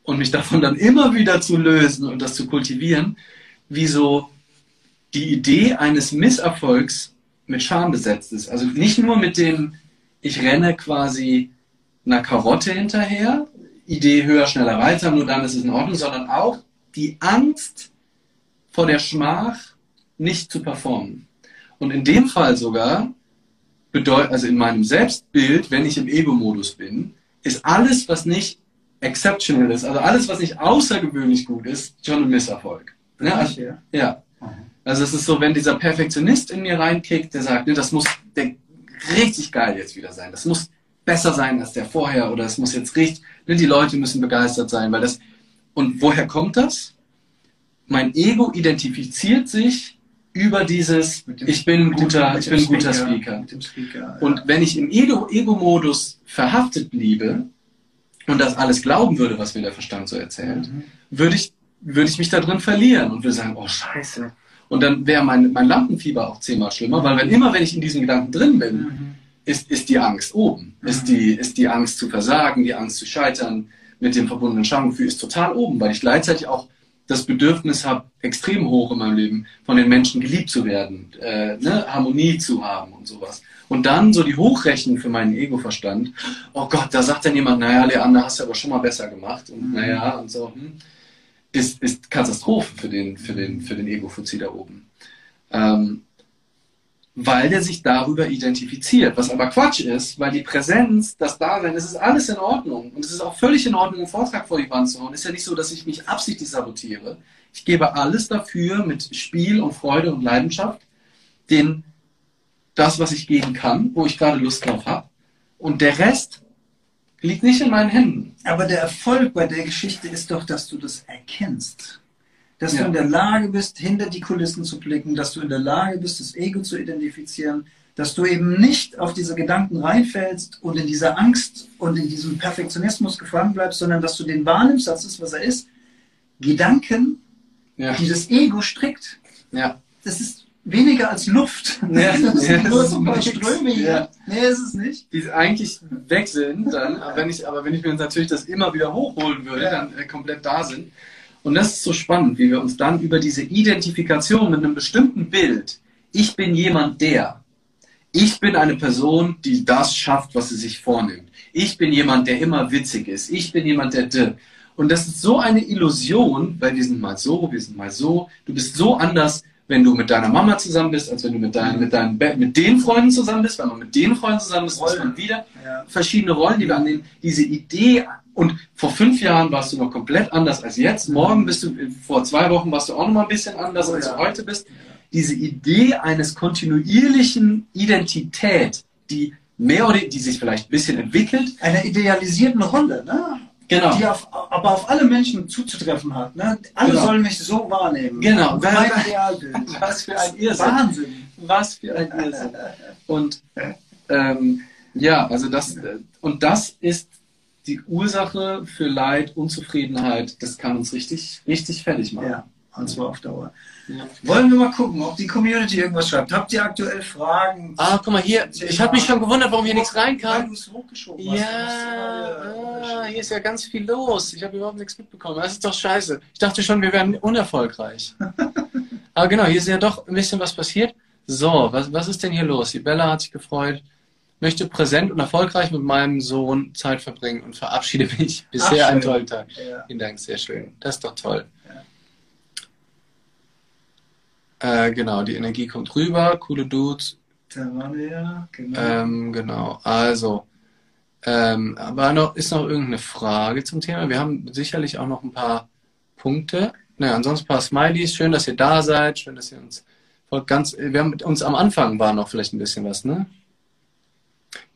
und mich davon dann immer wieder zu lösen und das zu kultivieren, wie so die Idee eines Misserfolgs mit Scham besetzt ist. Also nicht nur mit dem, ich renne quasi einer Karotte hinterher, Idee höher, schneller, weiter, nur dann ist es in Ordnung, sondern auch die Angst vor der Schmach, nicht zu performen. Und in dem Fall sogar bedeutet, also in meinem Selbstbild, wenn ich im Ego-Modus bin, ist alles, was nicht exceptional ist, also alles, was nicht außergewöhnlich gut ist, schon ein Misserfolg. Ne? Also, Ja. Also es ist so, wenn dieser Perfektionist in mir reinkickt, der sagt, ne, das muss der, richtig geil jetzt wieder sein. Das muss besser sein als der vorher oder es muss jetzt richtig, ne, die Leute müssen begeistert sein, weil das, und woher kommt das? Mein Ego identifiziert sich über dieses, ich bin guter, ich bin guter Speaker. Speaker. Und wenn ich im Ego- Ego-Modus verhaftet bliebe und das alles glauben würde, was mir der Verstand so erzählt, Mhm. würde ich, würde ich mich da drin verlieren und würde sagen, oh scheiße. Und dann wäre mein, mein Lampenfieber auch zehnmal schlimmer, weil wenn immer, wenn ich in diesem Gedanken drin bin, Mhm. ist, ist die Angst oben. Ist, Mhm. die, ist die Angst zu versagen, die Angst zu scheitern, mit dem verbundenen Schamgefühl ist total oben, weil ich gleichzeitig auch das Bedürfnis habe, extrem hoch in meinem Leben, von den Menschen geliebt zu werden, äh, ne, Harmonie zu haben und sowas. Und dann so die Hochrechnung für meinen Ego-Verstand, oh Gott, da sagt dann jemand, naja, Leander, hast du aber schon mal besser gemacht und Mhm. naja und so, hm, ist, ist Katastrophe für den, für den, für den Ego-Fuzzi da oben. Ähm, weil der sich darüber identifiziert, was aber Quatsch ist, weil die Präsenz, das Dasein, es ist alles in Ordnung und es ist auch völlig in Ordnung, einen Vortrag vor die Wand zu hauen. Es ist ja nicht so, dass ich mich absichtlich sabotiere. Ich gebe alles dafür mit Spiel und Freude und Leidenschaft, den, das, was ich geben kann, wo ich gerade Lust drauf habe. Und der Rest liegt nicht in meinen Händen. Aber der Erfolg bei der Geschichte ist doch, dass du das erkennst. Dass Ja. du in der Lage bist, hinter die Kulissen zu blicken, dass du in der Lage bist, das Ego zu identifizieren, dass du eben nicht auf diese Gedanken reinfällst und in dieser Angst und in diesem Perfektionismus gefangen bleibst, sondern dass du den wahrnimmst, das ist, was er ist. Gedanken, Ja. die das Ego strickt. Ja. Das ist weniger als Luft. Ja. Das sind Ja, nur so ein paar Ströme hier. Ja. Nee, ist es nicht. die eigentlich weg sind, dann, aber wenn ich, aber wenn ich mir natürlich das immer wieder hochholen würde, Ja. dann äh, komplett da sind. Und das ist so spannend, wie wir uns dann über diese Identifikation mit einem bestimmten Bild, ich bin jemand der, ich bin eine Person, die das schafft, was sie sich vornimmt. Ich bin jemand, der immer witzig ist. Ich bin jemand, der d. Und das ist so eine Illusion, weil wir sind mal so, wir sind mal so. Du bist so anders, wenn du mit deiner Mama zusammen bist, als wenn du mit deinen, mit deinen, mit den Freunden zusammen bist. Wenn man mit den Freunden zusammen ist, ist man wieder ja. verschiedene Rollen, die wir annehmen. Diese Idee, und vor fünf Jahren warst du noch komplett anders als jetzt. Morgen bist du, vor zwei Wochen warst du auch noch mal ein bisschen anders, als du heute bist. Diese Idee eines kontinuierlichen Identität, die mehr oder die sich vielleicht ein bisschen entwickelt. Einer idealisierten Rolle, ne? Genau. Die auf, aber auf alle Menschen zuzutreffen hat. Ne? Alle genau. sollen mich so wahrnehmen. Genau. Mein Idealbild. Was für ein Irrsinn. Wahnsinn. Was für ein Irrsinn. Und ähm, ja, also das und das ist die Ursache für Leid, Unzufriedenheit. Das kann uns richtig, richtig fertig machen. Ja, und zwar auf Dauer. Ja. Wollen wir mal gucken, ob die Community irgendwas schreibt. Habt ihr aktuell Fragen? Ah, guck mal hier. Ich habe mich schon gewundert, warum hier nichts reinkam. Ja, ah, hier ist ja ganz viel los. Ich habe überhaupt nichts mitbekommen. Das ist doch scheiße. Ich dachte schon, wir wären unerfolgreich. Aber genau, hier ist ja doch ein bisschen was passiert. So, was, was ist denn hier los? Die Bella hat sich gefreut. Möchte präsent und erfolgreich mit meinem Sohn Zeit verbringen und verabschiede mich. Bisher einen tollen Tag. Ja. Vielen Dank, sehr schön. Das ist doch toll. Äh, genau, die Energie kommt rüber, coole Dudes. Da wir ja, genau. Ähm, genau, also, ähm, aber noch, ist noch irgendeine Frage zum Thema? Wir haben sicherlich auch noch ein paar Punkte. Naja, ansonsten ein paar Smileys. Schön, dass ihr da seid. Schön, dass ihr uns ganz, wir haben uns am Anfang war noch vielleicht ein bisschen was, ne?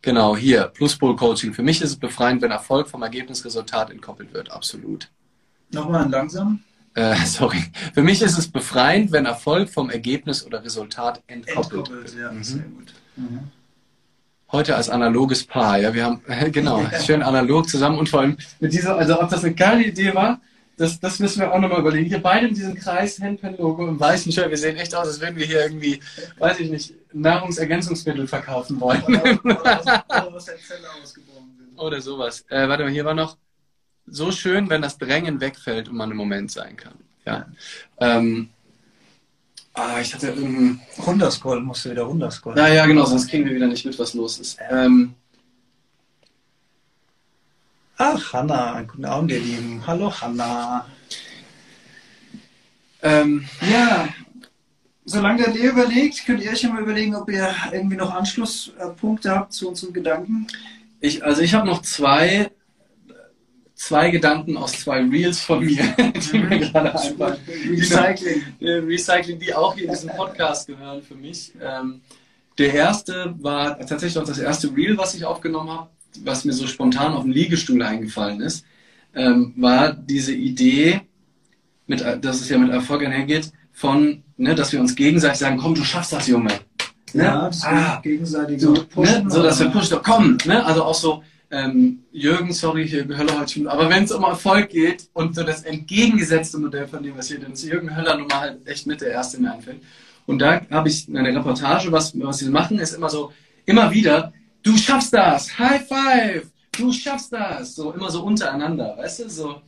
Genau, hier, Pluspol Coaching. Für mich ist es befreiend, wenn Erfolg vom Ergebnisresultat entkoppelt wird. Absolut. Nochmal langsam. Äh, sorry. Für mich ist es befreiend, wenn Erfolg vom Ergebnis oder Resultat entkoppelt, entkoppelt wird. Ja, mhm. sehr gut. Mhm. Heute als analoges Paar, ja, wir haben, genau, schön analog zusammen und vor allem mit dieser, also ob das eine geile Idee war, das, das müssen wir auch nochmal überlegen. Hier beide in diesem Kreis, Handpen-Logo im weißen Shirt, wir sehen echt aus, als würden wir hier irgendwie, weiß ich nicht, Nahrungsergänzungsmittel verkaufen wollen. Oder, oder, oder, oder sowas. Äh, warte mal, hier war noch, so schön, wenn das Drängen wegfällt und man im Moment sein kann. Ja. Ähm, ah, ich hatte irgendeinen. Hunderscroll, musst du wieder Hunderscroll. Ja, ja, genau, sonst kriegen wir wieder nicht mit, was los ist. Ähm, Ach, Hanna, guten Abend, ihr Lieben. Hallo, Hanna. Ähm, ja, solange der Leo überlegt, könnt ihr euch ja mal überlegen, ob ihr irgendwie noch Anschlusspunkte habt zu unseren Gedanken. Ich, also ich habe noch zwei zwei Gedanken aus zwei Reels von mir, die mir gerade. Recycling. Die, Recycling, die auch hier in diesem Podcast gehören für mich. Ähm, der erste war tatsächlich auch das erste Reel, was ich aufgenommen habe, was mir so spontan auf dem Liegestuhl eingefallen ist, ähm, war diese Idee, mit, dass es ja mit Erfolg einhergeht, von, ne, dass wir uns gegenseitig sagen, komm, du schaffst das, Junge. Ne? Ja, das ah, gegenseitig so. Ne? So, dass wir pushen, komm, ne? also auch so, ähm, Jürgen, sorry, hier Höller heute schon, aber wenn es um Erfolg geht und so das entgegengesetzte Modell von dem, was hier denn ist, Jürgen Höller nun mal halt echt mit der erste mir einfällt. Und da habe ich eine Reportage, was, was sie machen, ist immer so, immer wieder, du schaffst das, High Five, du schaffst das, so immer so untereinander, weißt du, so,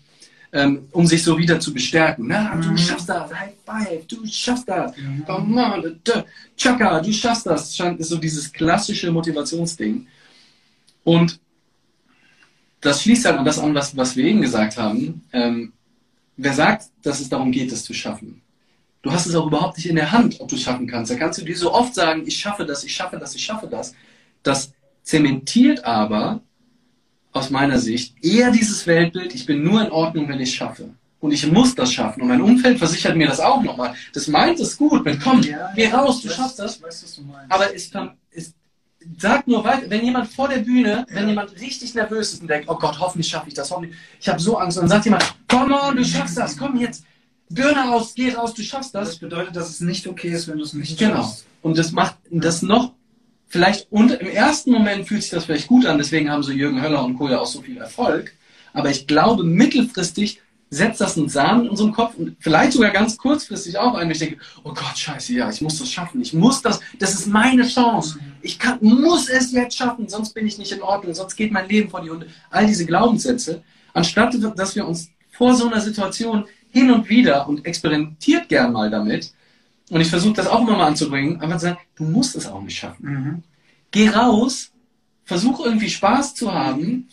ähm, um sich so wieder zu bestärken. Na, du mhm. schaffst das, High Five, du schaffst das, come on, Chaka, du schaffst das, ist so dieses klassische Motivationsding. Und das schließt halt an das an, was, was wir eben gesagt haben. Ähm, wer sagt, dass es darum geht, es zu schaffen? Du hast es auch überhaupt nicht in der Hand, ob du es schaffen kannst. Da kannst du dir so oft sagen, ich schaffe das, ich schaffe das, ich schaffe das. Das zementiert aber aus meiner Sicht eher dieses Weltbild, ich bin nur in Ordnung, wenn ich es schaffe. Und ich muss das schaffen. Und mein Umfeld versichert mir das auch nochmal. Das meint es gut, mit komm, ja, geh raus, du schaffst das. Weiß, aber es, es Sag nur weiter, wenn jemand vor der Bühne, wenn jemand richtig nervös ist und denkt, oh Gott, hoffentlich schaffe ich das, hoffentlich, ich habe so Angst, und dann sagt jemand, komm on, du schaffst das, komm jetzt, Birne raus, geh raus, du schaffst das. Das bedeutet, dass es nicht okay ist, wenn du es nicht genau. schaffst. Genau. Und das macht das noch, vielleicht, und im ersten Moment fühlt sich das vielleicht gut an, deswegen haben so Jürgen Höller und Co. ja auch so viel Erfolg. Aber ich glaube, mittelfristig setzt das einen Samen in unserem Kopf und vielleicht sogar ganz kurzfristig auch ein. Ich denke, oh Gott, scheiße, ja, ich muss das schaffen. Ich muss das, das ist meine Chance. Ich kann, muss es jetzt schaffen, sonst bin ich nicht in Ordnung, sonst geht mein Leben vor die Hunde. All diese Glaubenssätze, anstatt dass wir uns vor so einer Situation hin und wieder und experimentiert gern mal damit, und ich versuche das auch immer mal anzubringen, einfach zu sagen, du musst es auch nicht schaffen. Mhm. Geh raus, versuch irgendwie Spaß zu haben,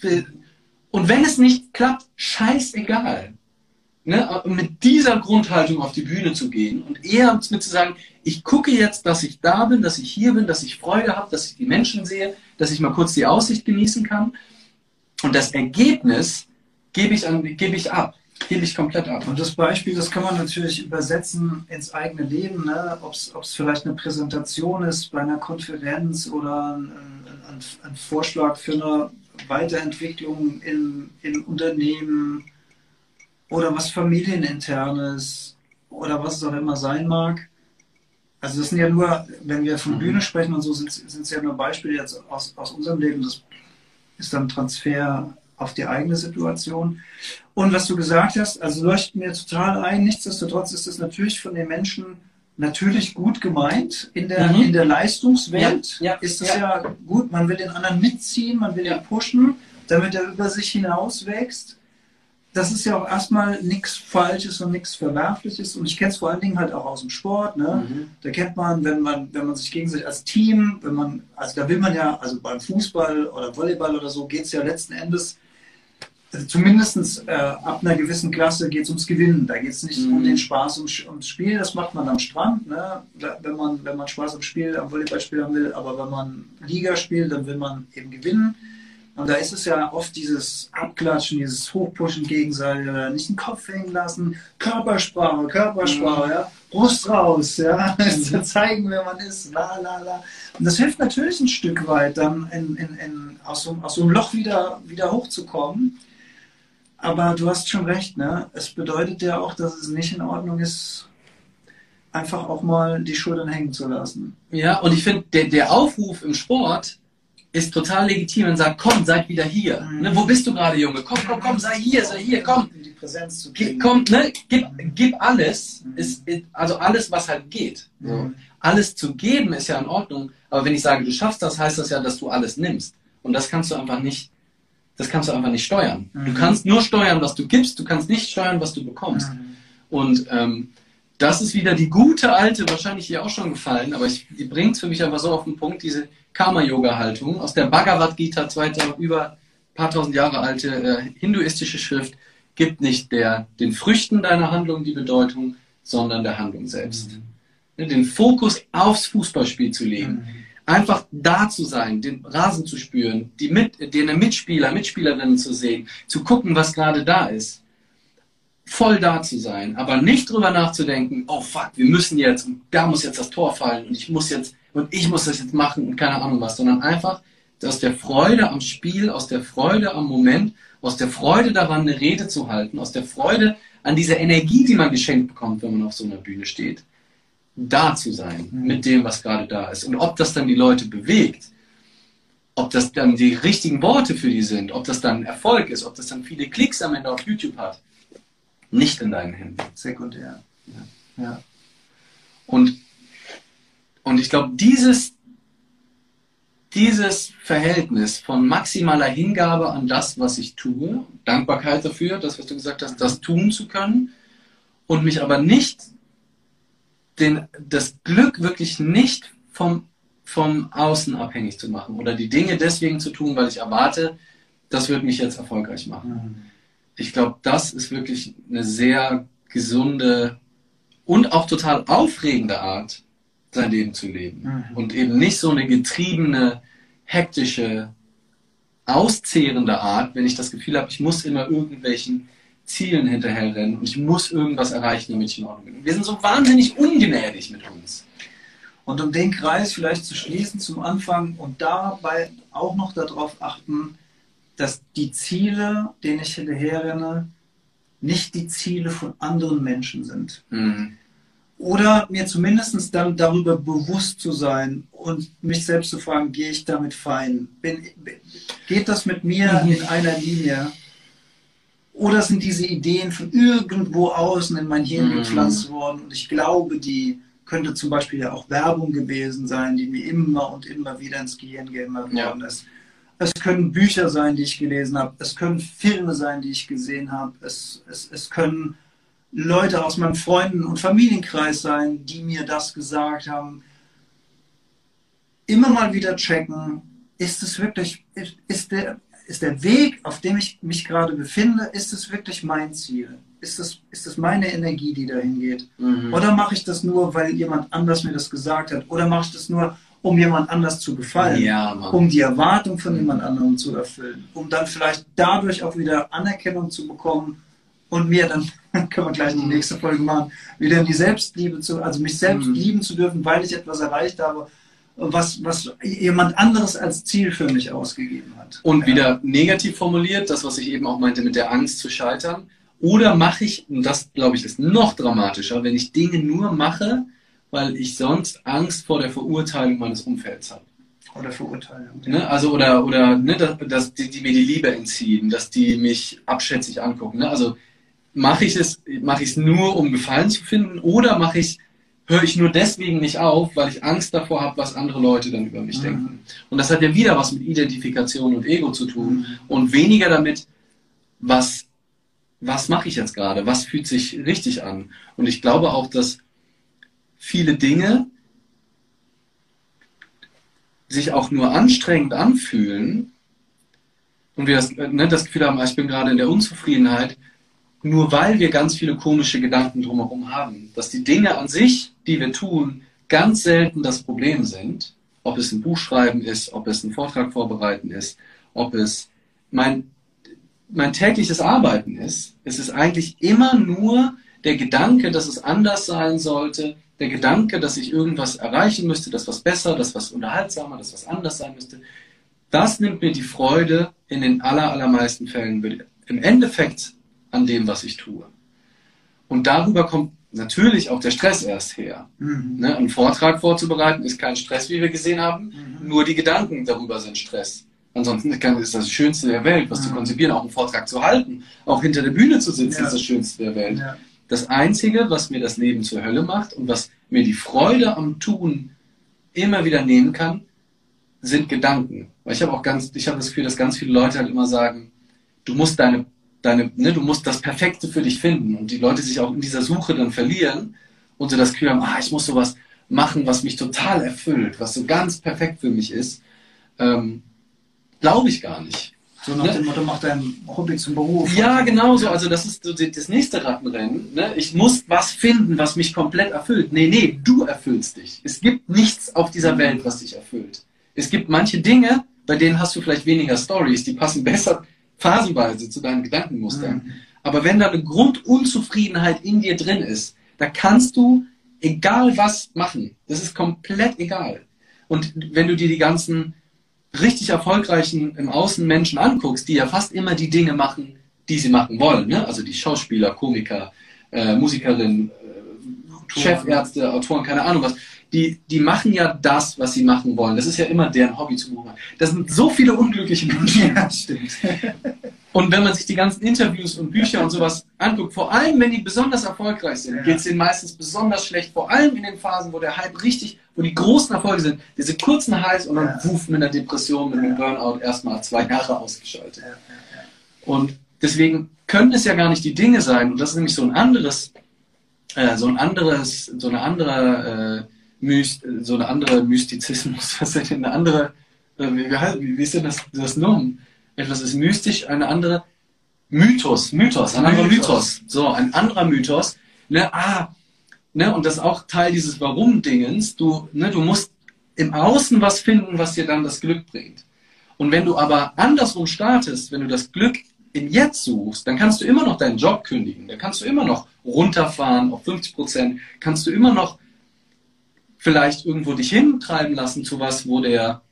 und wenn es nicht klappt, scheißegal ne, mit dieser Grundhaltung auf die Bühne zu gehen und eher mit zu sagen, ich gucke jetzt, dass ich da bin, dass ich hier bin, dass ich Freude habe, dass ich die Menschen sehe, dass ich mal kurz die Aussicht genießen kann. Und das Ergebnis gebe ich, an, gebe ich ab. Gebe ich komplett ab. Und das Beispiel, das kann man natürlich übersetzen ins eigene Leben, ne? ob es vielleicht eine Präsentation ist bei einer Konferenz oder ein, ein, ein Vorschlag für eine Weiterentwicklung im, im Unternehmen oder was familieninternes oder was es auch immer sein mag. Also das sind ja nur, wenn wir von mhm. Bühne sprechen und so, sind es ja nur Beispiele jetzt aus, aus unserem Leben. Das ist dann Transfer auf die eigene Situation. Und was du gesagt hast, also leuchtet mir total ein. Nichtsdestotrotz ist es natürlich von den Menschen natürlich gut gemeint. In der, mhm. in der Leistungswelt ja, ja, ist es ja. ja. gut. Man will den anderen mitziehen, man will ihn pushen, damit er über sich hinaus wächst das ist ja auch erstmal nichts Falsches und nichts Verwerfliches. Und ich kenne es vor allen Dingen halt auch aus dem Sport. Ne? Mhm. Da kennt man, wenn man, wenn man sich gegenseitig als Team, wenn man, also da will man ja, also beim Fußball oder Volleyball oder so geht es ja letzten Endes, also zumindest äh, ab einer gewissen Klasse geht es ums Gewinnen. Da geht es nicht mhm. um den Spaß ums, ums Spiel, das macht man am Strand, ne? wenn, man, wenn man Spaß am Spiel, am Volleyballspiel haben will. Aber wenn man Liga spielt, dann will man eben gewinnen. Und da ist es ja oft dieses Abklatschen, dieses Hochpushen gegenseitig, nicht den Kopf hängen lassen, Körpersprache, Körpersprache, mhm. ja, Brust raus, ja, mhm. zeigen, wer man ist, la la la. Und das hilft natürlich ein Stück weit, dann in, in, in, aus, so, aus so einem Loch wieder, wieder hochzukommen. Aber du hast schon recht, ne? Es bedeutet ja auch, dass es nicht in Ordnung ist, einfach auch mal die Schultern hängen zu lassen. Ja, und ich finde, der, der Aufruf im Sport, ist total legitim und sagt, komm, seid wieder hier. Mhm. Ne, wo bist du gerade, Junge? Komm, komm, komm, sei hier, sei hier, komm. Die Präsenz zu geben. Komm, ne, gib, gib alles, mhm. ist, also alles, was halt geht. Mhm. Alles zu geben ist ja in Ordnung, aber wenn ich sage, du schaffst das, heißt das ja, dass du alles nimmst. Und das kannst du einfach nicht, das kannst du einfach nicht steuern. Du mhm. kannst nur steuern, was du gibst, du kannst nicht steuern, was du bekommst. Mhm. Und ähm, das ist wieder die gute alte, wahrscheinlich hier auch schon gefallen, aber ich, die bringt es für mich einfach so auf den Punkt, diese Karma-Yoga-Haltung aus der Bhagavad Gita, 2000, über ein paar tausend Jahre alte äh, hinduistische Schrift, gibt nicht der, den Früchten deiner Handlung die Bedeutung, sondern der Handlung selbst. Mhm. Den Fokus aufs Fußballspiel zu legen. Mhm. Einfach da zu sein, den Rasen zu spüren, die mit, den Mitspieler, Mitspielerinnen zu sehen, zu gucken, was gerade da ist voll da zu sein, aber nicht drüber nachzudenken, oh fuck, wir müssen jetzt, da muss jetzt das Tor fallen und ich muss jetzt, und ich muss das jetzt machen und keine Ahnung was, sondern einfach aus der Freude am Spiel, aus der Freude am Moment, aus der Freude daran, eine Rede zu halten, aus der Freude an dieser Energie, die man geschenkt bekommt, wenn man auf so einer Bühne steht, da zu sein mhm. mit dem, was gerade da ist. Und ob das dann die Leute bewegt, ob das dann die richtigen Worte für die sind, ob das dann Erfolg ist, ob das dann viele Klicks am Ende auf YouTube hat, nicht in deinen Händen. Sekundär. Ja. ja. Und, und ich glaube, dieses, dieses Verhältnis von maximaler Hingabe an das, was ich tue, Dankbarkeit dafür, das, was du gesagt hast, das tun zu können, und mich aber nicht, den, das Glück wirklich nicht vom, vom Außen abhängig zu machen oder die Dinge deswegen zu tun, weil ich erwarte, das wird mich jetzt erfolgreich machen. Mhm ich glaube, das ist wirklich eine sehr gesunde und auch total aufregende Art, sein Leben zu leben. Mhm. Und eben nicht so eine getriebene, hektische, auszehrende Art, wenn ich das Gefühl habe, ich muss immer irgendwelchen Zielen hinterherrennen und ich muss irgendwas erreichen, damit ich in Ordnung bin. Wir sind so wahnsinnig ungnädig mit uns. Und um den Kreis vielleicht zu schließen zum Anfang und dabei auch noch darauf achten, dass die Ziele, denen ich hinterherrenne, nicht die Ziele von anderen Menschen sind. Mhm. Oder mir zumindest dann darüber bewusst zu sein und mich selbst zu fragen, gehe ich damit fein? Bin, geht das mit mir mhm. in einer Linie? Oder sind diese Ideen von irgendwo außen in mein Hirn mhm. gepflanzt worden und ich glaube, die könnte zum Beispiel ja auch Werbung gewesen sein, die mir immer und immer wieder ins Gehirn geändert worden ja. ist. Es können Bücher sein, die ich gelesen habe. Es können Filme sein, die ich gesehen habe. Es, es, es können Leute aus meinem Freunden- und Familienkreis sein, die mir das gesagt haben. Immer mal wieder checken, ist es wirklich, ist der, ist der Weg, auf dem ich mich gerade befinde, ist es wirklich mein Ziel? ist das, ist das meine Energie, die dahin geht? Mhm. Oder mache ich das nur, weil jemand anders mir das gesagt hat? Oder mache ich das nur, um jemand anders zu gefallen? Ja, um die Erwartung von jemand anderem zu erfüllen? Um dann vielleicht dadurch auch wieder Anerkennung zu bekommen und mir dann, können wir gleich die mhm. nächste Folge machen, wieder in die Selbstliebe zu, also mich selbst mhm. lieben zu dürfen, weil ich etwas erreicht habe, was, was jemand anderes als Ziel für mich ausgegeben hat. Und wieder negativ formuliert, das, was ich eben auch meinte mit der Angst zu scheitern. Oder mache ich, und das glaube ich ist noch dramatischer, wenn ich Dinge nur mache, weil ich sonst Angst vor der Verurteilung meines Umfelds habe. Oder Verurteilung. Ne? Also, oder, oder ne, dass, dass die, die, mir die Liebe entziehen, dass die mich abschätzig angucken. Ne? Also mache ich es, mache ich es nur, um Gefallen zu finden, oder mache ich höre ich nur deswegen nicht auf, weil ich Angst davor habe, was andere Leute dann über mich mhm. denken. Und das hat ja wieder was mit Identifikation und Ego zu tun mhm. und weniger damit, was, was mache ich jetzt gerade, was fühlt sich richtig an. Und ich glaube auch, dass viele Dinge sich auch nur anstrengend anfühlen und wir das, ne, das Gefühl haben, ah, ich bin gerade in der Unzufriedenheit, nur weil wir ganz viele komische Gedanken drumherum haben, dass die Dinge an sich, die wir tun, ganz selten das Problem sind. Ob es ein Buch schreiben ist, ob es ein Vortrag vorbereiten ist, ob es mein, mein tägliches Arbeiten ist. Es ist eigentlich immer nur der Gedanke, dass es anders sein sollte, der Gedanke, dass ich irgendwas erreichen müsste, dass was besser, dass was unterhaltsamer, dass was anders sein müsste. Das nimmt mir die Freude in den aller, allermeisten Fällen. Im Endeffekt an dem, was ich tue. Und darüber kommt natürlich auch der Stress erst her. Mhm. Ne? Einen Vortrag vorzubereiten ist kein Stress, wie wir gesehen haben. Mhm. Nur die Gedanken darüber sind Stress. Ansonsten ist das, das Schönste der Welt, was mhm. zu konzipieren, auch einen Vortrag zu halten, auch hinter der Bühne zu sitzen, ja. ist das Schönste der Welt. Ja. Das Einzige, was mir das Leben zur Hölle macht und was mir die Freude am Tun immer wieder nehmen kann, sind Gedanken. Weil ich habe auch ganz, ich habe das Gefühl, dass ganz viele Leute halt immer sagen, du musst deine deine, ne, du musst das Perfekte für dich finden und die Leute sich auch in dieser Suche dann verlieren und so das Gefühl haben, ah, ich muss sowas machen, was mich total erfüllt, was so ganz perfekt für mich ist, ähm, glaube ich gar nicht. So nach ne? dem Motto, mach dein Hobby zum Beruf. Ja, genau so. Also das ist so das nächste Rattenrennen. Ne? Ich muss was finden, was mich komplett erfüllt. Nee, nee, du erfüllst dich. Es gibt nichts auf dieser mhm. Welt, was dich erfüllt. Es gibt manche Dinge, bei denen hast du vielleicht weniger Stories, die passen besser phasenweise zu deinen Gedankenmustern. Mhm. Aber wenn da eine Grundunzufriedenheit in dir drin ist, da kannst du egal was machen. Das ist komplett egal. Und wenn du dir die ganzen richtig erfolgreichen im Außen Menschen anguckst, die ja fast immer die Dinge machen, die sie machen wollen, ne? also die Schauspieler, Komiker, äh, Musikerinnen, äh, Chefärzte, Autoren, keine Ahnung was, die, die machen ja das, was sie machen wollen. Das ist ja immer deren Hobby zu machen. Das sind so viele unglückliche Menschen. Ja, stimmt. Und wenn man sich die ganzen Interviews und Bücher und sowas anguckt, vor allem wenn die besonders erfolgreich sind, ja. geht es denen meistens besonders schlecht, vor allem in den Phasen, wo der Hype richtig, wo die großen Erfolge sind, diese kurzen Highs und dann ja. wuff mit einer Depression, mit einem Burnout erstmal zwei Jahre ausgeschaltet. Und deswegen können es ja gar nicht die Dinge sein, und das ist nämlich so ein anderes, äh, so ein anderes, so eine andere äh, Myst, so eine andere Mystizismus, was ist denn eine andere, äh, wie, wie, wie ist denn das, das Nomen? Etwas ist mystisch, eine andere Mythos, Mythos, ein anderer Mythos. So, ein anderer Mythos. Ne, ah, ne, und das ist auch Teil dieses Warum-Dingens. Du, ne, du musst im Außen was finden, was dir dann das Glück bringt. Und wenn du aber andersrum startest, wenn du das Glück im Jetzt suchst, dann kannst du immer noch deinen Job kündigen. Dann kannst du immer noch runterfahren auf 50 Prozent, kannst du immer noch vielleicht irgendwo dich hintreiben lassen zu was, wo der,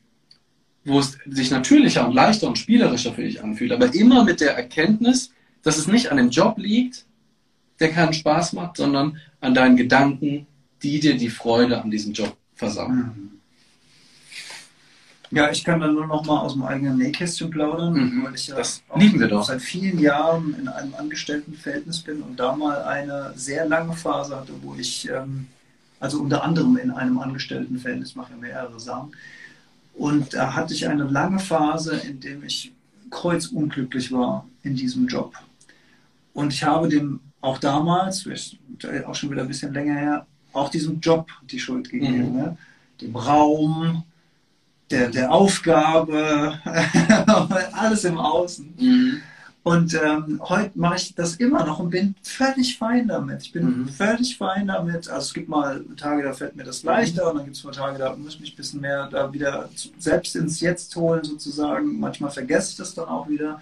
wo es sich natürlicher und leichter und spielerischer für dich anfühlt, aber immer mit der Erkenntnis, dass es nicht an dem Job liegt, der keinen Spaß macht, sondern an deinen Gedanken, die dir die Freude an diesem Job versauen. Ja, ich kann dann nur noch mal aus dem eigenen Nähkästchen plaudern, mhm. weil ich ja das lieben wir doch. seit vielen Jahren in einem Angestelltenverhältnis bin und da mal eine sehr lange Phase hatte, wo ich ähm, also unter anderem in einem Angestelltenverhältnis, mache ja mehrere Sachen. Und da hatte ich eine lange Phase, in der ich kreuzunglücklich war in diesem Job. Und ich habe dem auch damals, auch schon wieder ein bisschen länger her, auch diesem Job die Schuld gegeben. Mhm. Ne? Dem Raum, der, der Aufgabe, alles im Außen. Mhm. Und ähm, heute mache ich das immer noch und bin völlig fein damit. Ich bin Mhm. völlig fein damit. Also es gibt mal Tage, da fällt mir das leichter und dann gibt es mal Tage, da muss ich mich ein bisschen mehr da wieder selbst ins Jetzt holen sozusagen. Manchmal vergesse ich das dann auch wieder.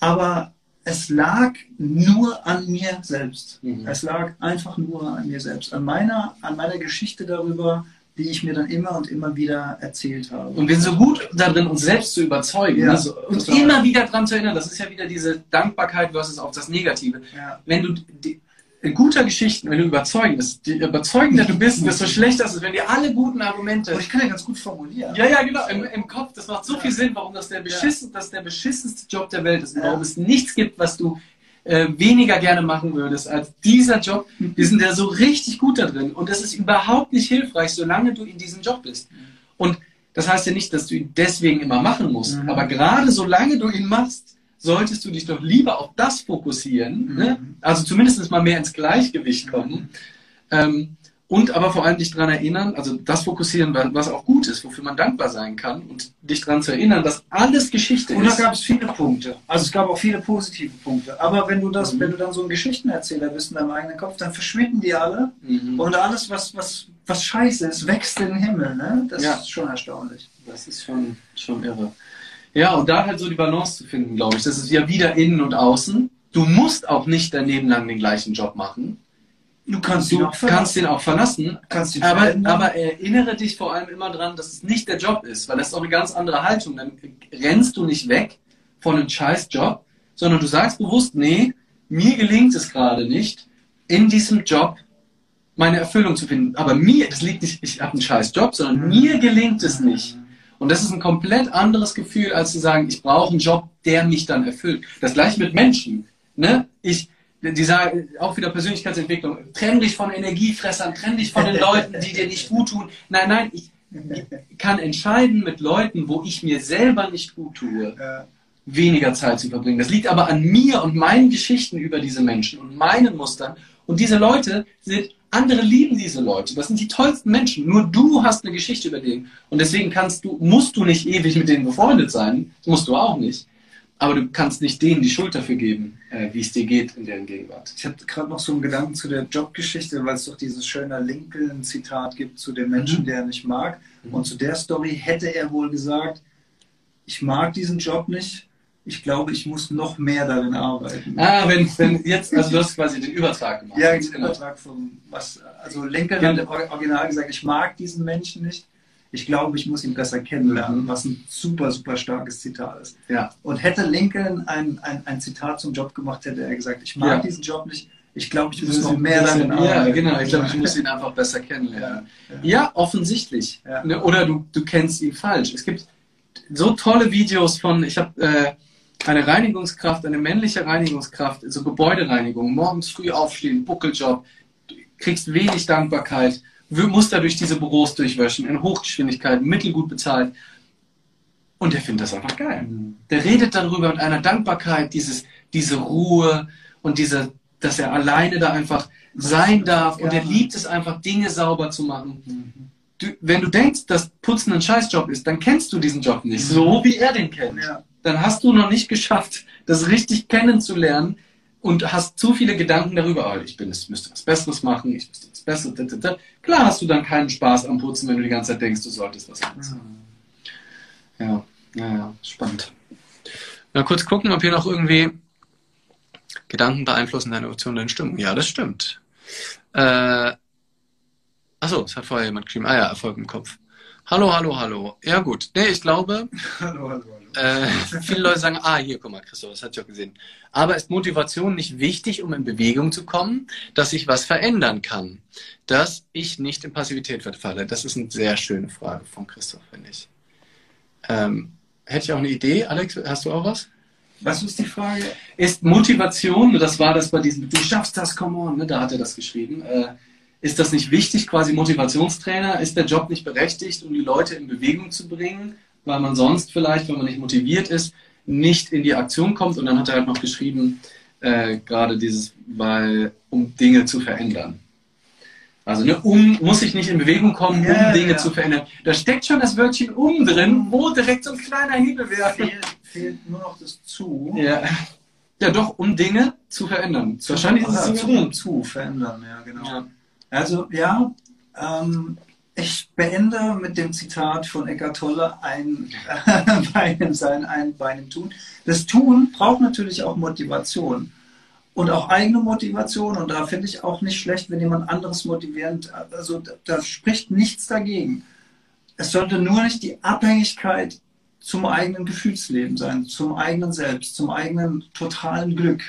Aber es lag nur an mir selbst. Mhm. Es lag einfach nur an mir selbst, an meiner, an meiner Geschichte darüber, die ich mir dann immer und immer wieder erzählt habe. Und wir sind so gut darin, uns selbst zu überzeugen. Ja, ne? so, uns total. immer wieder daran zu erinnern. Das ist ja wieder diese Dankbarkeit versus auch das Negative. ja. Wenn du die, in guter Geschichten, wenn du überzeugend bist, je überzeugender du bist, desto schlechter ist es, wenn dir alle guten Argumente Und ich kann ja ganz gut formulieren. Ja, ja, genau. Im, Im Kopf, das macht so viel Sinn, warum das der, beschissen, das der beschissenste Job der Welt ist. Und Ja. warum es nichts gibt, was du äh, weniger gerne machen würdest als dieser Job. Wir sind da so richtig gut da drin. Und das ist überhaupt nicht hilfreich, solange du in diesem Job bist. Und das heißt ja nicht, dass du ihn deswegen immer machen musst. Mhm. Aber gerade solange du ihn machst, solltest du dich doch lieber auf das fokussieren. Mhm. Ne? Also zumindest mal mehr ins Gleichgewicht kommen. Ähm, und aber vor allem dich daran erinnern, also das fokussieren, was auch gut ist, wofür man dankbar sein kann und dich daran zu erinnern, dass alles Geschichte Und da ist. gab es viele Punkte. Also es gab auch viele positive Punkte. Aber wenn du das, Mhm. wenn du dann so ein Geschichtenerzähler bist in deinem eigenen Kopf, dann verschwinden die alle. Mhm. Und alles, was, was, was scheiße ist, wächst in den Himmel. Ne? Das Ja. ist schon erstaunlich. Das ist schon, schon irre. Ja, und da halt so die Balance zu finden, glaube ich. Das ist ja wieder innen und außen. Du musst auch nicht dein Leben lang den gleichen Job machen. Du kannst Du ihn auch verlassen. kannst den auch verlassen. kannst ihn Aber, aber erinnere dich vor allem immer dran, dass es nicht der Job ist, weil das ist auch eine ganz andere Haltung. Dann rennst du nicht weg von einem scheiß Job, sondern du sagst bewusst, nee, mir gelingt es gerade nicht, in diesem Job meine Erfüllung zu finden. Aber mir, das liegt nicht, ich habe einen scheiß Job, sondern mir gelingt es nicht. Und das ist ein komplett anderes Gefühl, als zu sagen, ich brauche einen Job, der mich dann erfüllt. Das gleiche mit Menschen. Ne? Ich, die sagen auch wieder Persönlichkeitsentwicklung. Trenn dich von Energiefressern, trenn dich von den Leuten, die dir nicht gut tun. Nein, nein, ich kann entscheiden mit Leuten, wo ich mir selber nicht gut tue, Ja. weniger Zeit zu verbringen. Das liegt aber an mir und meinen Geschichten über diese Menschen und meinen Mustern. Und diese Leute sind, andere lieben diese Leute. Das sind die tollsten Menschen. Nur du hast eine Geschichte über den. Und deswegen kannst du, musst du nicht ewig mit denen befreundet sein. Das musst du auch nicht. Aber du kannst nicht denen die Schuld dafür geben, äh, wie es dir geht in deren Gegenwart. Ich hatte gerade noch so einen Gedanken zu der Jobgeschichte, weil es doch dieses schöne Lincoln-Zitat gibt zu dem Menschen, Mhm. der er nicht mag. Mhm. Und zu der Story hätte er wohl gesagt, ich mag diesen Job nicht, ich glaube, ich muss noch mehr darin arbeiten. Ah, wenn, wenn jetzt, also du hast quasi den Übertrag gemacht. Ja, den genau. Übertrag von was. Also Lincoln Genau. hat Original gesagt, ich mag diesen Menschen nicht. Ich glaube, ich muss ihn besser kennenlernen, was ein super, super starkes Zitat ist. Ja. Und hätte Lincoln ein, ein, ein Zitat zum Job gemacht, hätte er gesagt, ich mag Ja. diesen Job nicht. Ich glaube, ich muss noch ihn mehr darin Ja, genau. Ich glaube, ich muss ihn einfach besser kennenlernen. Ja. Ja, offensichtlich. Ja. Ne? Oder du, du kennst ihn falsch. Es gibt so tolle Videos von, ich habe äh, eine Reinigungskraft, eine männliche Reinigungskraft, so Gebäudereinigung, morgens früh aufstehen, Buckeljob, kriegst wenig Dankbarkeit, w- musst da durch diese Büros durchwäschen, in Hochgeschwindigkeit, mittelgut bezahlt. Und der findet das einfach geil. Mhm. Der redet darüber mit einer Dankbarkeit, dieses, diese Ruhe und diese, dass er alleine da einfach sein darf. Und Ja. er liebt es einfach, Dinge sauber zu machen. Mhm. Du, wenn du denkst, dass Putzen ein Scheißjob ist, dann kennst du diesen Job nicht, so wie er den kennt. Ja. Dann hast du noch nicht geschafft, das richtig kennenzulernen und hast zu viele Gedanken darüber, oh, ich bin, ich müsste was Besseres machen, ich müsste da, da. Klar hast du dann keinen Spaß am Putzen, wenn du die ganze Zeit denkst, du solltest was anderes machen. Ja, ja, ja, spannend. Mal kurz gucken, ob hier noch irgendwie Gedanken beeinflussen deine Emotionen, deine Stimmung. Ja, das stimmt. Äh, achso, es hat vorher jemand geschrieben. Ah ja, Erfolg im Kopf. Hallo, hallo, hallo. Ja gut. Nee, ich glaube, Hallo, hallo, hallo. Äh, viele Leute sagen, ah, hier, guck mal, Christoph, das hat auch gesehen. Aber ist Motivation nicht wichtig, um in Bewegung zu kommen, dass ich was verändern kann? Dass ich nicht in Passivität verfalle? Das ist eine sehr schöne Frage von Christoph, finde ich. Ähm, hätte ich auch eine Idee, Alex? Hast du auch was? Was ist die Frage? Ist Motivation, das war das bei diesem, du schaffst das, come on, ne, da hat er das geschrieben. Äh, ist das nicht wichtig, quasi Motivationstrainer? Ist der Job nicht berechtigt, um die Leute in Bewegung zu bringen, weil man sonst vielleicht, wenn man nicht motiviert ist, nicht in die Aktion kommt? Und dann hat er halt noch geschrieben, äh, gerade dieses, weil, um Dinge zu verändern. Also, ne, um, muss ich nicht in Bewegung kommen, um Ja, Dinge ja. zu verändern. Da steckt schon das Wörtchen um drin, wo direkt so ein kleiner Hebel wäre. Fehlt, fehlt nur noch das zu. Ja. Ja, doch, um Dinge zu verändern. Zu, Wahrscheinlich ist es sogar- zu, zu verändern, ja, genau. Ja. Also, ja, ähm, ich beende mit dem Zitat von Eckart Tolle, ein bei einem Sein, ein bei einem Tun. Das Tun braucht natürlich auch Motivation und auch eigene Motivation. Und da finde ich auch nicht schlecht, wenn jemand anderes motivierend, also da, da spricht nichts dagegen. Es sollte nur nicht die Abhängigkeit zum eigenen Gefühlsleben sein, zum eigenen Selbst, zum eigenen totalen Glück.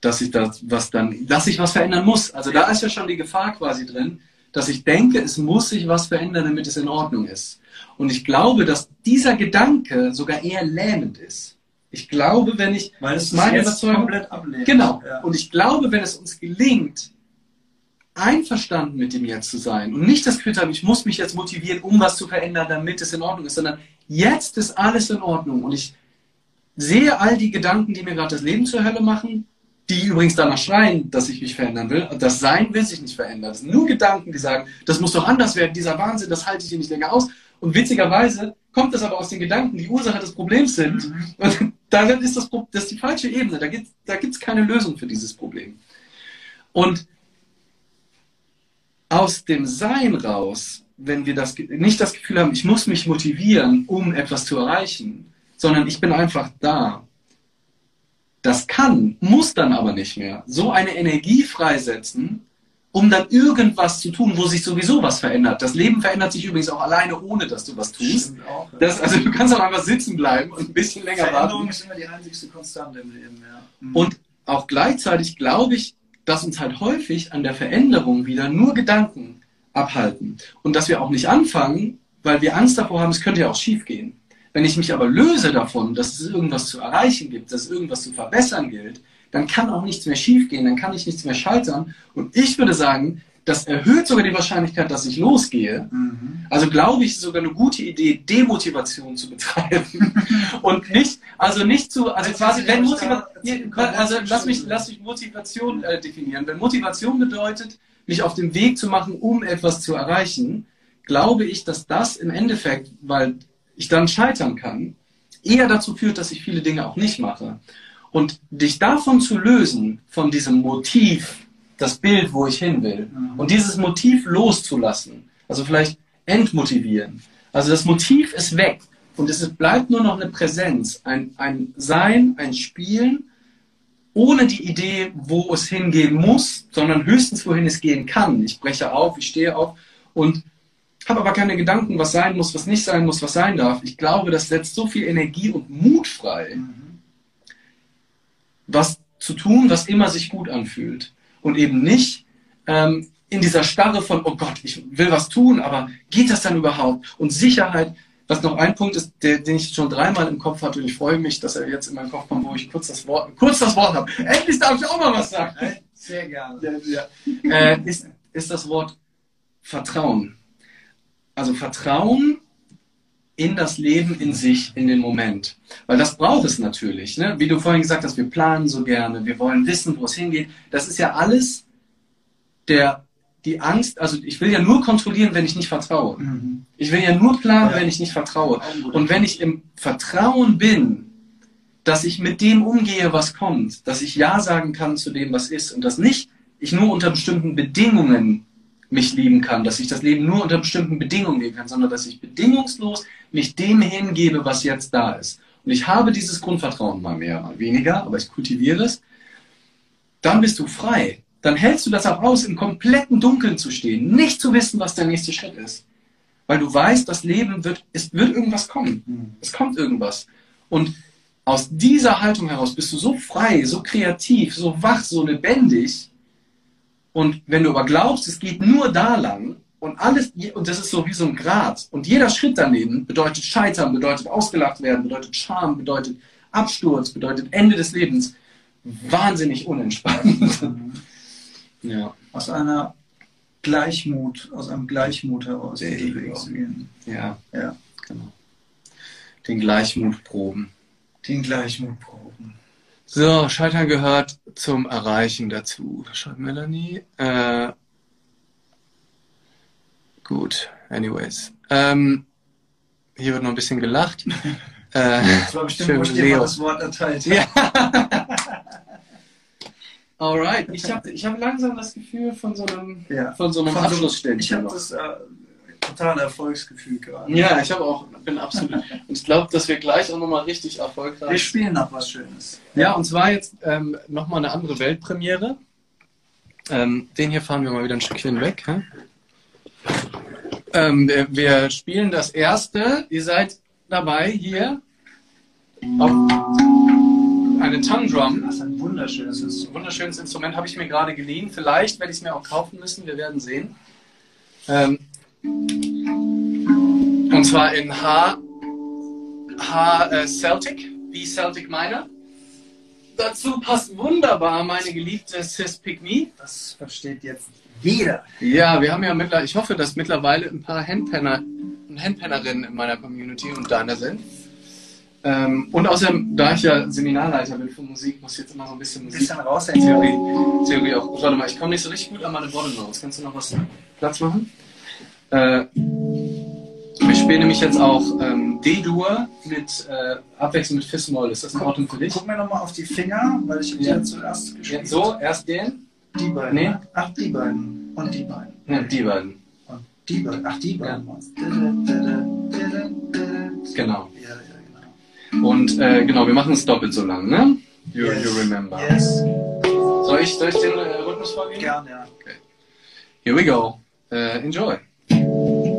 dass ich das, was dann, dass ich was verändern muss. Also da ist ja schon die Gefahr quasi drin, dass ich denke, es muss sich was verändern, damit es in Ordnung ist. Und ich glaube, dass dieser Gedanke sogar eher lähmend ist. Ich glaube, wenn ich, Weil es Meine Überzeugung- komplett ablehnt. genau, Ja. und ich glaube, wenn es uns gelingt, einverstanden mit dem Jetzt zu sein und nicht das Gefühl haben, ich muss mich jetzt motivieren, um was zu verändern, damit es in Ordnung ist, sondern jetzt ist alles in Ordnung und ich sehe all die Gedanken, die mir gerade das Leben zur Hölle machen, die übrigens danach schreien, dass ich mich verändern will. Und das Sein will sich nicht verändern. Das sind nur Gedanken, die sagen, das muss doch anders werden, dieser Wahnsinn, das halte ich hier nicht länger aus. Und witzigerweise kommt das aber aus den Gedanken, die Ursache des Problems sind. Mhm. Und darin ist das, das ist die falsche Ebene. Da gibt es da gibt's keine Lösung für dieses Problem. Und aus dem Sein raus, wenn wir das, nicht das Gefühl haben, ich muss mich motivieren, um etwas zu erreichen, sondern ich bin einfach da. Das kann, muss dann aber nicht mehr. So eine Energie freisetzen, um dann irgendwas zu tun, wo sich sowieso was verändert. Das Leben verändert sich übrigens auch alleine, ohne dass du was tust. Auch, ja. Das, also du kannst auch einfach sitzen bleiben und ein bisschen länger Veränderung warten. ist immer die einzigste Konstante im Leben. Ja. Mhm. Und auch gleichzeitig glaube ich, dass uns halt häufig an der Veränderung wieder nur Gedanken abhalten. Und dass wir auch nicht anfangen, weil wir Angst davor haben, es könnte ja auch schief gehen. Wenn ich mich aber löse davon, dass es irgendwas zu erreichen gibt, dass es irgendwas zu verbessern gilt, dann kann auch nichts mehr schief gehen, dann kann ich nichts mehr scheitern. Und ich würde sagen, das erhöht sogar die Wahrscheinlichkeit, dass ich losgehe, Mhm. also glaube ich, ist sogar eine gute Idee, Demotivation zu betreiben und nicht, also nicht zu, also Jetzt quasi, wenn Motivation, also lass mich, lass mich Motivation äh, definieren. Wenn Motivation bedeutet, mich auf den Weg zu machen, um etwas zu erreichen, glaube ich, dass das im Endeffekt, weil ich dann scheitern kann, eher dazu führt, dass ich viele Dinge auch nicht mache. Und dich davon zu lösen, von diesem Motiv, das Bild, wo ich hin will, Mhm. und dieses Motiv loszulassen, also vielleicht entmotivieren. Also das Motiv ist weg und es bleibt nur noch eine Präsenz, ein, ein Sein, ein Spielen, ohne die Idee, wo es hingehen muss, sondern höchstens, wohin es gehen kann. Ich breche auf, ich stehe auf und habe aber keine Gedanken, was sein muss, was nicht sein muss, was sein darf. Ich glaube, das setzt so viel Energie und Mut frei, Mhm. was zu tun, was immer sich gut anfühlt. Und eben nicht ähm, in dieser Starre von, oh Gott, ich will was tun, aber geht das dann überhaupt? Und Sicherheit, was noch ein Punkt ist, der, den ich schon dreimal im Kopf hatte und ich freue mich, dass er jetzt in meinen Kopf kommt, wo ich kurz das Wort, kurz das Wort habe. Endlich darf ich auch mal was sagen. Sehr gerne. Ja, ja. Äh, ist, ist das Wort Vertrauen. Also Vertrauen in das Leben in sich, in den Moment. Weil das braucht es natürlich. Ne? Wie du vorhin gesagt hast, wir planen so gerne, wir wollen wissen, wo es hingeht. Das ist ja alles der, die Angst, also ich will ja nur kontrollieren, wenn ich nicht vertraue. Mhm. Ich will ja nur planen, Ja. wenn ich nicht vertraue. Und wenn ich im Vertrauen bin, dass ich mit dem umgehe, was kommt, dass ich Ja sagen kann zu dem, was ist und dass nicht ich nur unter bestimmten Bedingungen mich lieben kann, dass ich das Leben nur unter bestimmten Bedingungen leben kann, sondern dass ich bedingungslos mich dem hingebe, was jetzt da ist. Und ich habe dieses Grundvertrauen mal mehr, mal weniger, aber ich kultiviere es. Dann bist du frei. Dann hältst du das auch aus, im kompletten Dunkeln zu stehen, nicht zu wissen, was der nächste Schritt ist. Weil du weißt, das Leben wird, es wird irgendwas kommen. Es kommt irgendwas. Und aus dieser Haltung heraus bist du so frei, so kreativ, so wach, so lebendig. Und wenn du aber glaubst, es geht nur da lang und alles, und das ist so wie so ein Grat. Und jeder Schritt daneben bedeutet Scheitern, bedeutet ausgelacht werden, bedeutet Scham, bedeutet Absturz, bedeutet Ende des Lebens. Wahnsinnig unentspannt. Mhm. Ja, Aus einer Gleichmut, aus einem Gleichmut heraus zu gehen. ja, Ja. genau. Den Gleichmut proben. Den Gleichmut proben. So, Scheitern gehört zum Erreichen dazu. Schreibt Melanie. Äh, gut, anyways. Ähm, hier wird noch ein bisschen gelacht. äh, Das war bestimmt, wo Leo. das Wort erteilt Ja. Alright, ich habe ich hab langsam das Gefühl von so einem, Ja. von so einem Von so- Abschlussständchen. Ich habe das äh, totale Erfolgsgefühl gerade. Ja, ich habe auch, bin absolut. Und ich glaube, dass wir gleich auch nochmal richtig Wir erfolgreich. spielen noch was Schönes. Ja, und zwar jetzt ähm, nochmal eine andere Weltpremiere. Ähm, den hier fahren wir mal wieder ein Stückchen weg. Ähm, wir, wir spielen das erste. Ihr seid dabei hier auf eine Tongue Drum. Das ist ein wunderschönes Instrument. Wunderschönes Instrument habe ich mir gerade geliehen. Vielleicht werde ich es mir auch kaufen müssen. Wir werden sehen. Ähm, und zwar in H, H äh, Celtic, wie Celtic Minor. Dazu passt wunderbar meine geliebte Sis Me. Das versteht jetzt jeder. Ja, wir haben ja mittlerweile, ich hoffe, dass mittlerweile ein paar Handpenner und Handpennerinnen in meiner Community und deiner sind. Ähm, und außerdem, da ich ja Seminarleiter bin für Musik, muss ich jetzt immer so ein bisschen Ein Musik bisschen raushängen. Theorie, Theorie auch. Warte mal, ich komme nicht so richtig gut an meine Bottom Notes. Kannst du noch was Platz machen? Äh, wir spielen nämlich jetzt auch ähm, D-Dur mit äh, Abwechslung mit Fis-Moll. Ist das in Ordnung für dich? Guck mir nochmal auf die Finger, weil ich Ja. ja. zuerst gespielt. Jetzt so, erst den? Die beiden. Nee. ne? Ach, die beiden. Und die beiden. Ne, die beiden. Und die beiden. Ach, die beiden. Genau. Ja, ja, genau. Und äh, genau, wir machen es doppelt so lang, ne? You, Yes. you remember. Yes. Soll, ich, soll ich den äh, Rhythmus vorgeben? Gern, ja. Here we go. Äh, enjoy. Thank you.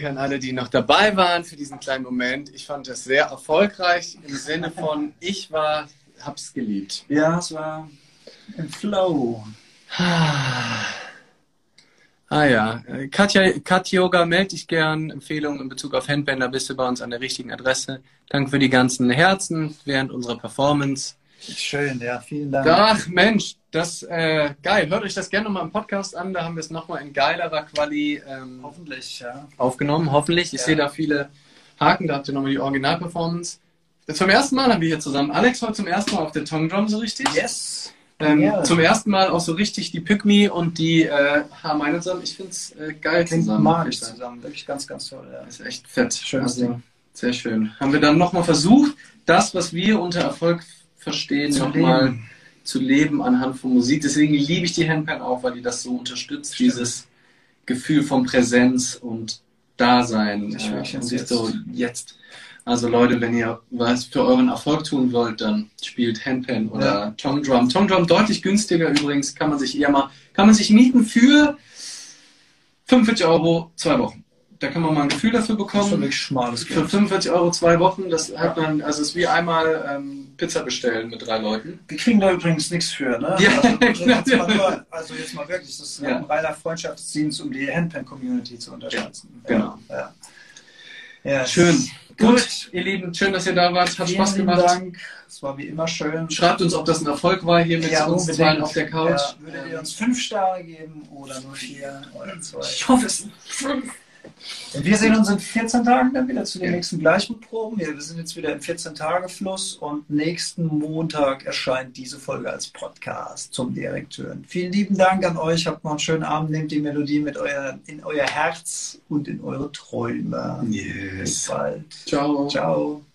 Danke an alle, die noch dabei waren für diesen kleinen Moment. Ich fand das sehr erfolgreich im Sinne von, ich war, hab's geliebt. Ja, es war im Flow. Ah ja, Katja, Kat Yoga, melde dich gern. Empfehlungen in Bezug auf Handbänder bist du bei uns an der richtigen Adresse. Danke für die ganzen Herzen während unserer Performance. Schön, ja, vielen Dank. Ach Mensch, das äh, geil. Hört euch das gerne nochmal im Podcast an. Da haben wir es nochmal in geilerer Quali ähm, Hoffentlich, ja. aufgenommen. Hoffentlich. Ich Ja. sehe da viele Haken. Da habt ihr nochmal die Originalperformance. Zum ersten Mal haben wir hier zusammen. Alex heute zum ersten Mal auf der Tongue Drum so richtig. Yes. Ähm, Ja. Zum ersten Mal auch so richtig die Pygmy und die äh, Harmine zusammen. Ich finde es äh, geil Klingt zusammen. muss ich zusammen. Wirklich ganz, ganz toll, ja. Ist echt fett. Schönes Also, Ding. Sehr schön. Haben wir dann nochmal versucht, das, was wir unter Erfolg verstehen, nochmal. Zu leben anhand von Musik. Deswegen liebe ich die Handpan auch, weil die das so unterstützt, Stimmt. dieses Gefühl von Präsenz und Dasein. Ich wirklich und Jetzt. so jetzt. Also Leute, wenn ihr was für euren Erfolg tun wollt, dann spielt Handpan oder Ja. Tongue Drum. Tongue Drum deutlich günstiger übrigens, kann man sich eher mal, kann man sich mieten für 45 Euro zwei Wochen. Da kann man mal ein Gefühl dafür Das ist bekommen. wirklich schmales Für Geld. 45 Euro zwei Wochen, das hat man, also es ist wie einmal ähm, Pizza bestellen mit drei Leuten. Wir kriegen da übrigens nichts für, ne? Ja, also, jetzt mal nur, also jetzt mal wirklich, das ist Ja. ein reiner Freundschaftsdienst, um die Handpan-Community zu unterstützen. Ja, genau. Ja. Ja, Schön. Gut. Ihr Lieben, schön, dass ihr da wart. Hat Vielen Spaß gemacht. Dank. Es war wie immer schön. Schreibt uns, ob das ein Erfolg war hier mit Ja, uns zwei auf der Couch. Ja, würdet ihr uns fünf Sterne geben oder nur vier oder zwei? Ich hoffe es. Und wir sehen uns in 14 Tagen dann wieder zu den Ja. nächsten Gleichmutproben. Wir wir sind jetzt wieder im 14-Tage-Fluss und nächsten Montag erscheint diese Folge als Podcast zum Direktören. Vielen lieben Dank an euch. Habt noch einen schönen Abend. Nehmt die Melodie mit euer, in euer Herz und in eure Träume. Bis Yes. bald. Ciao. Ciao.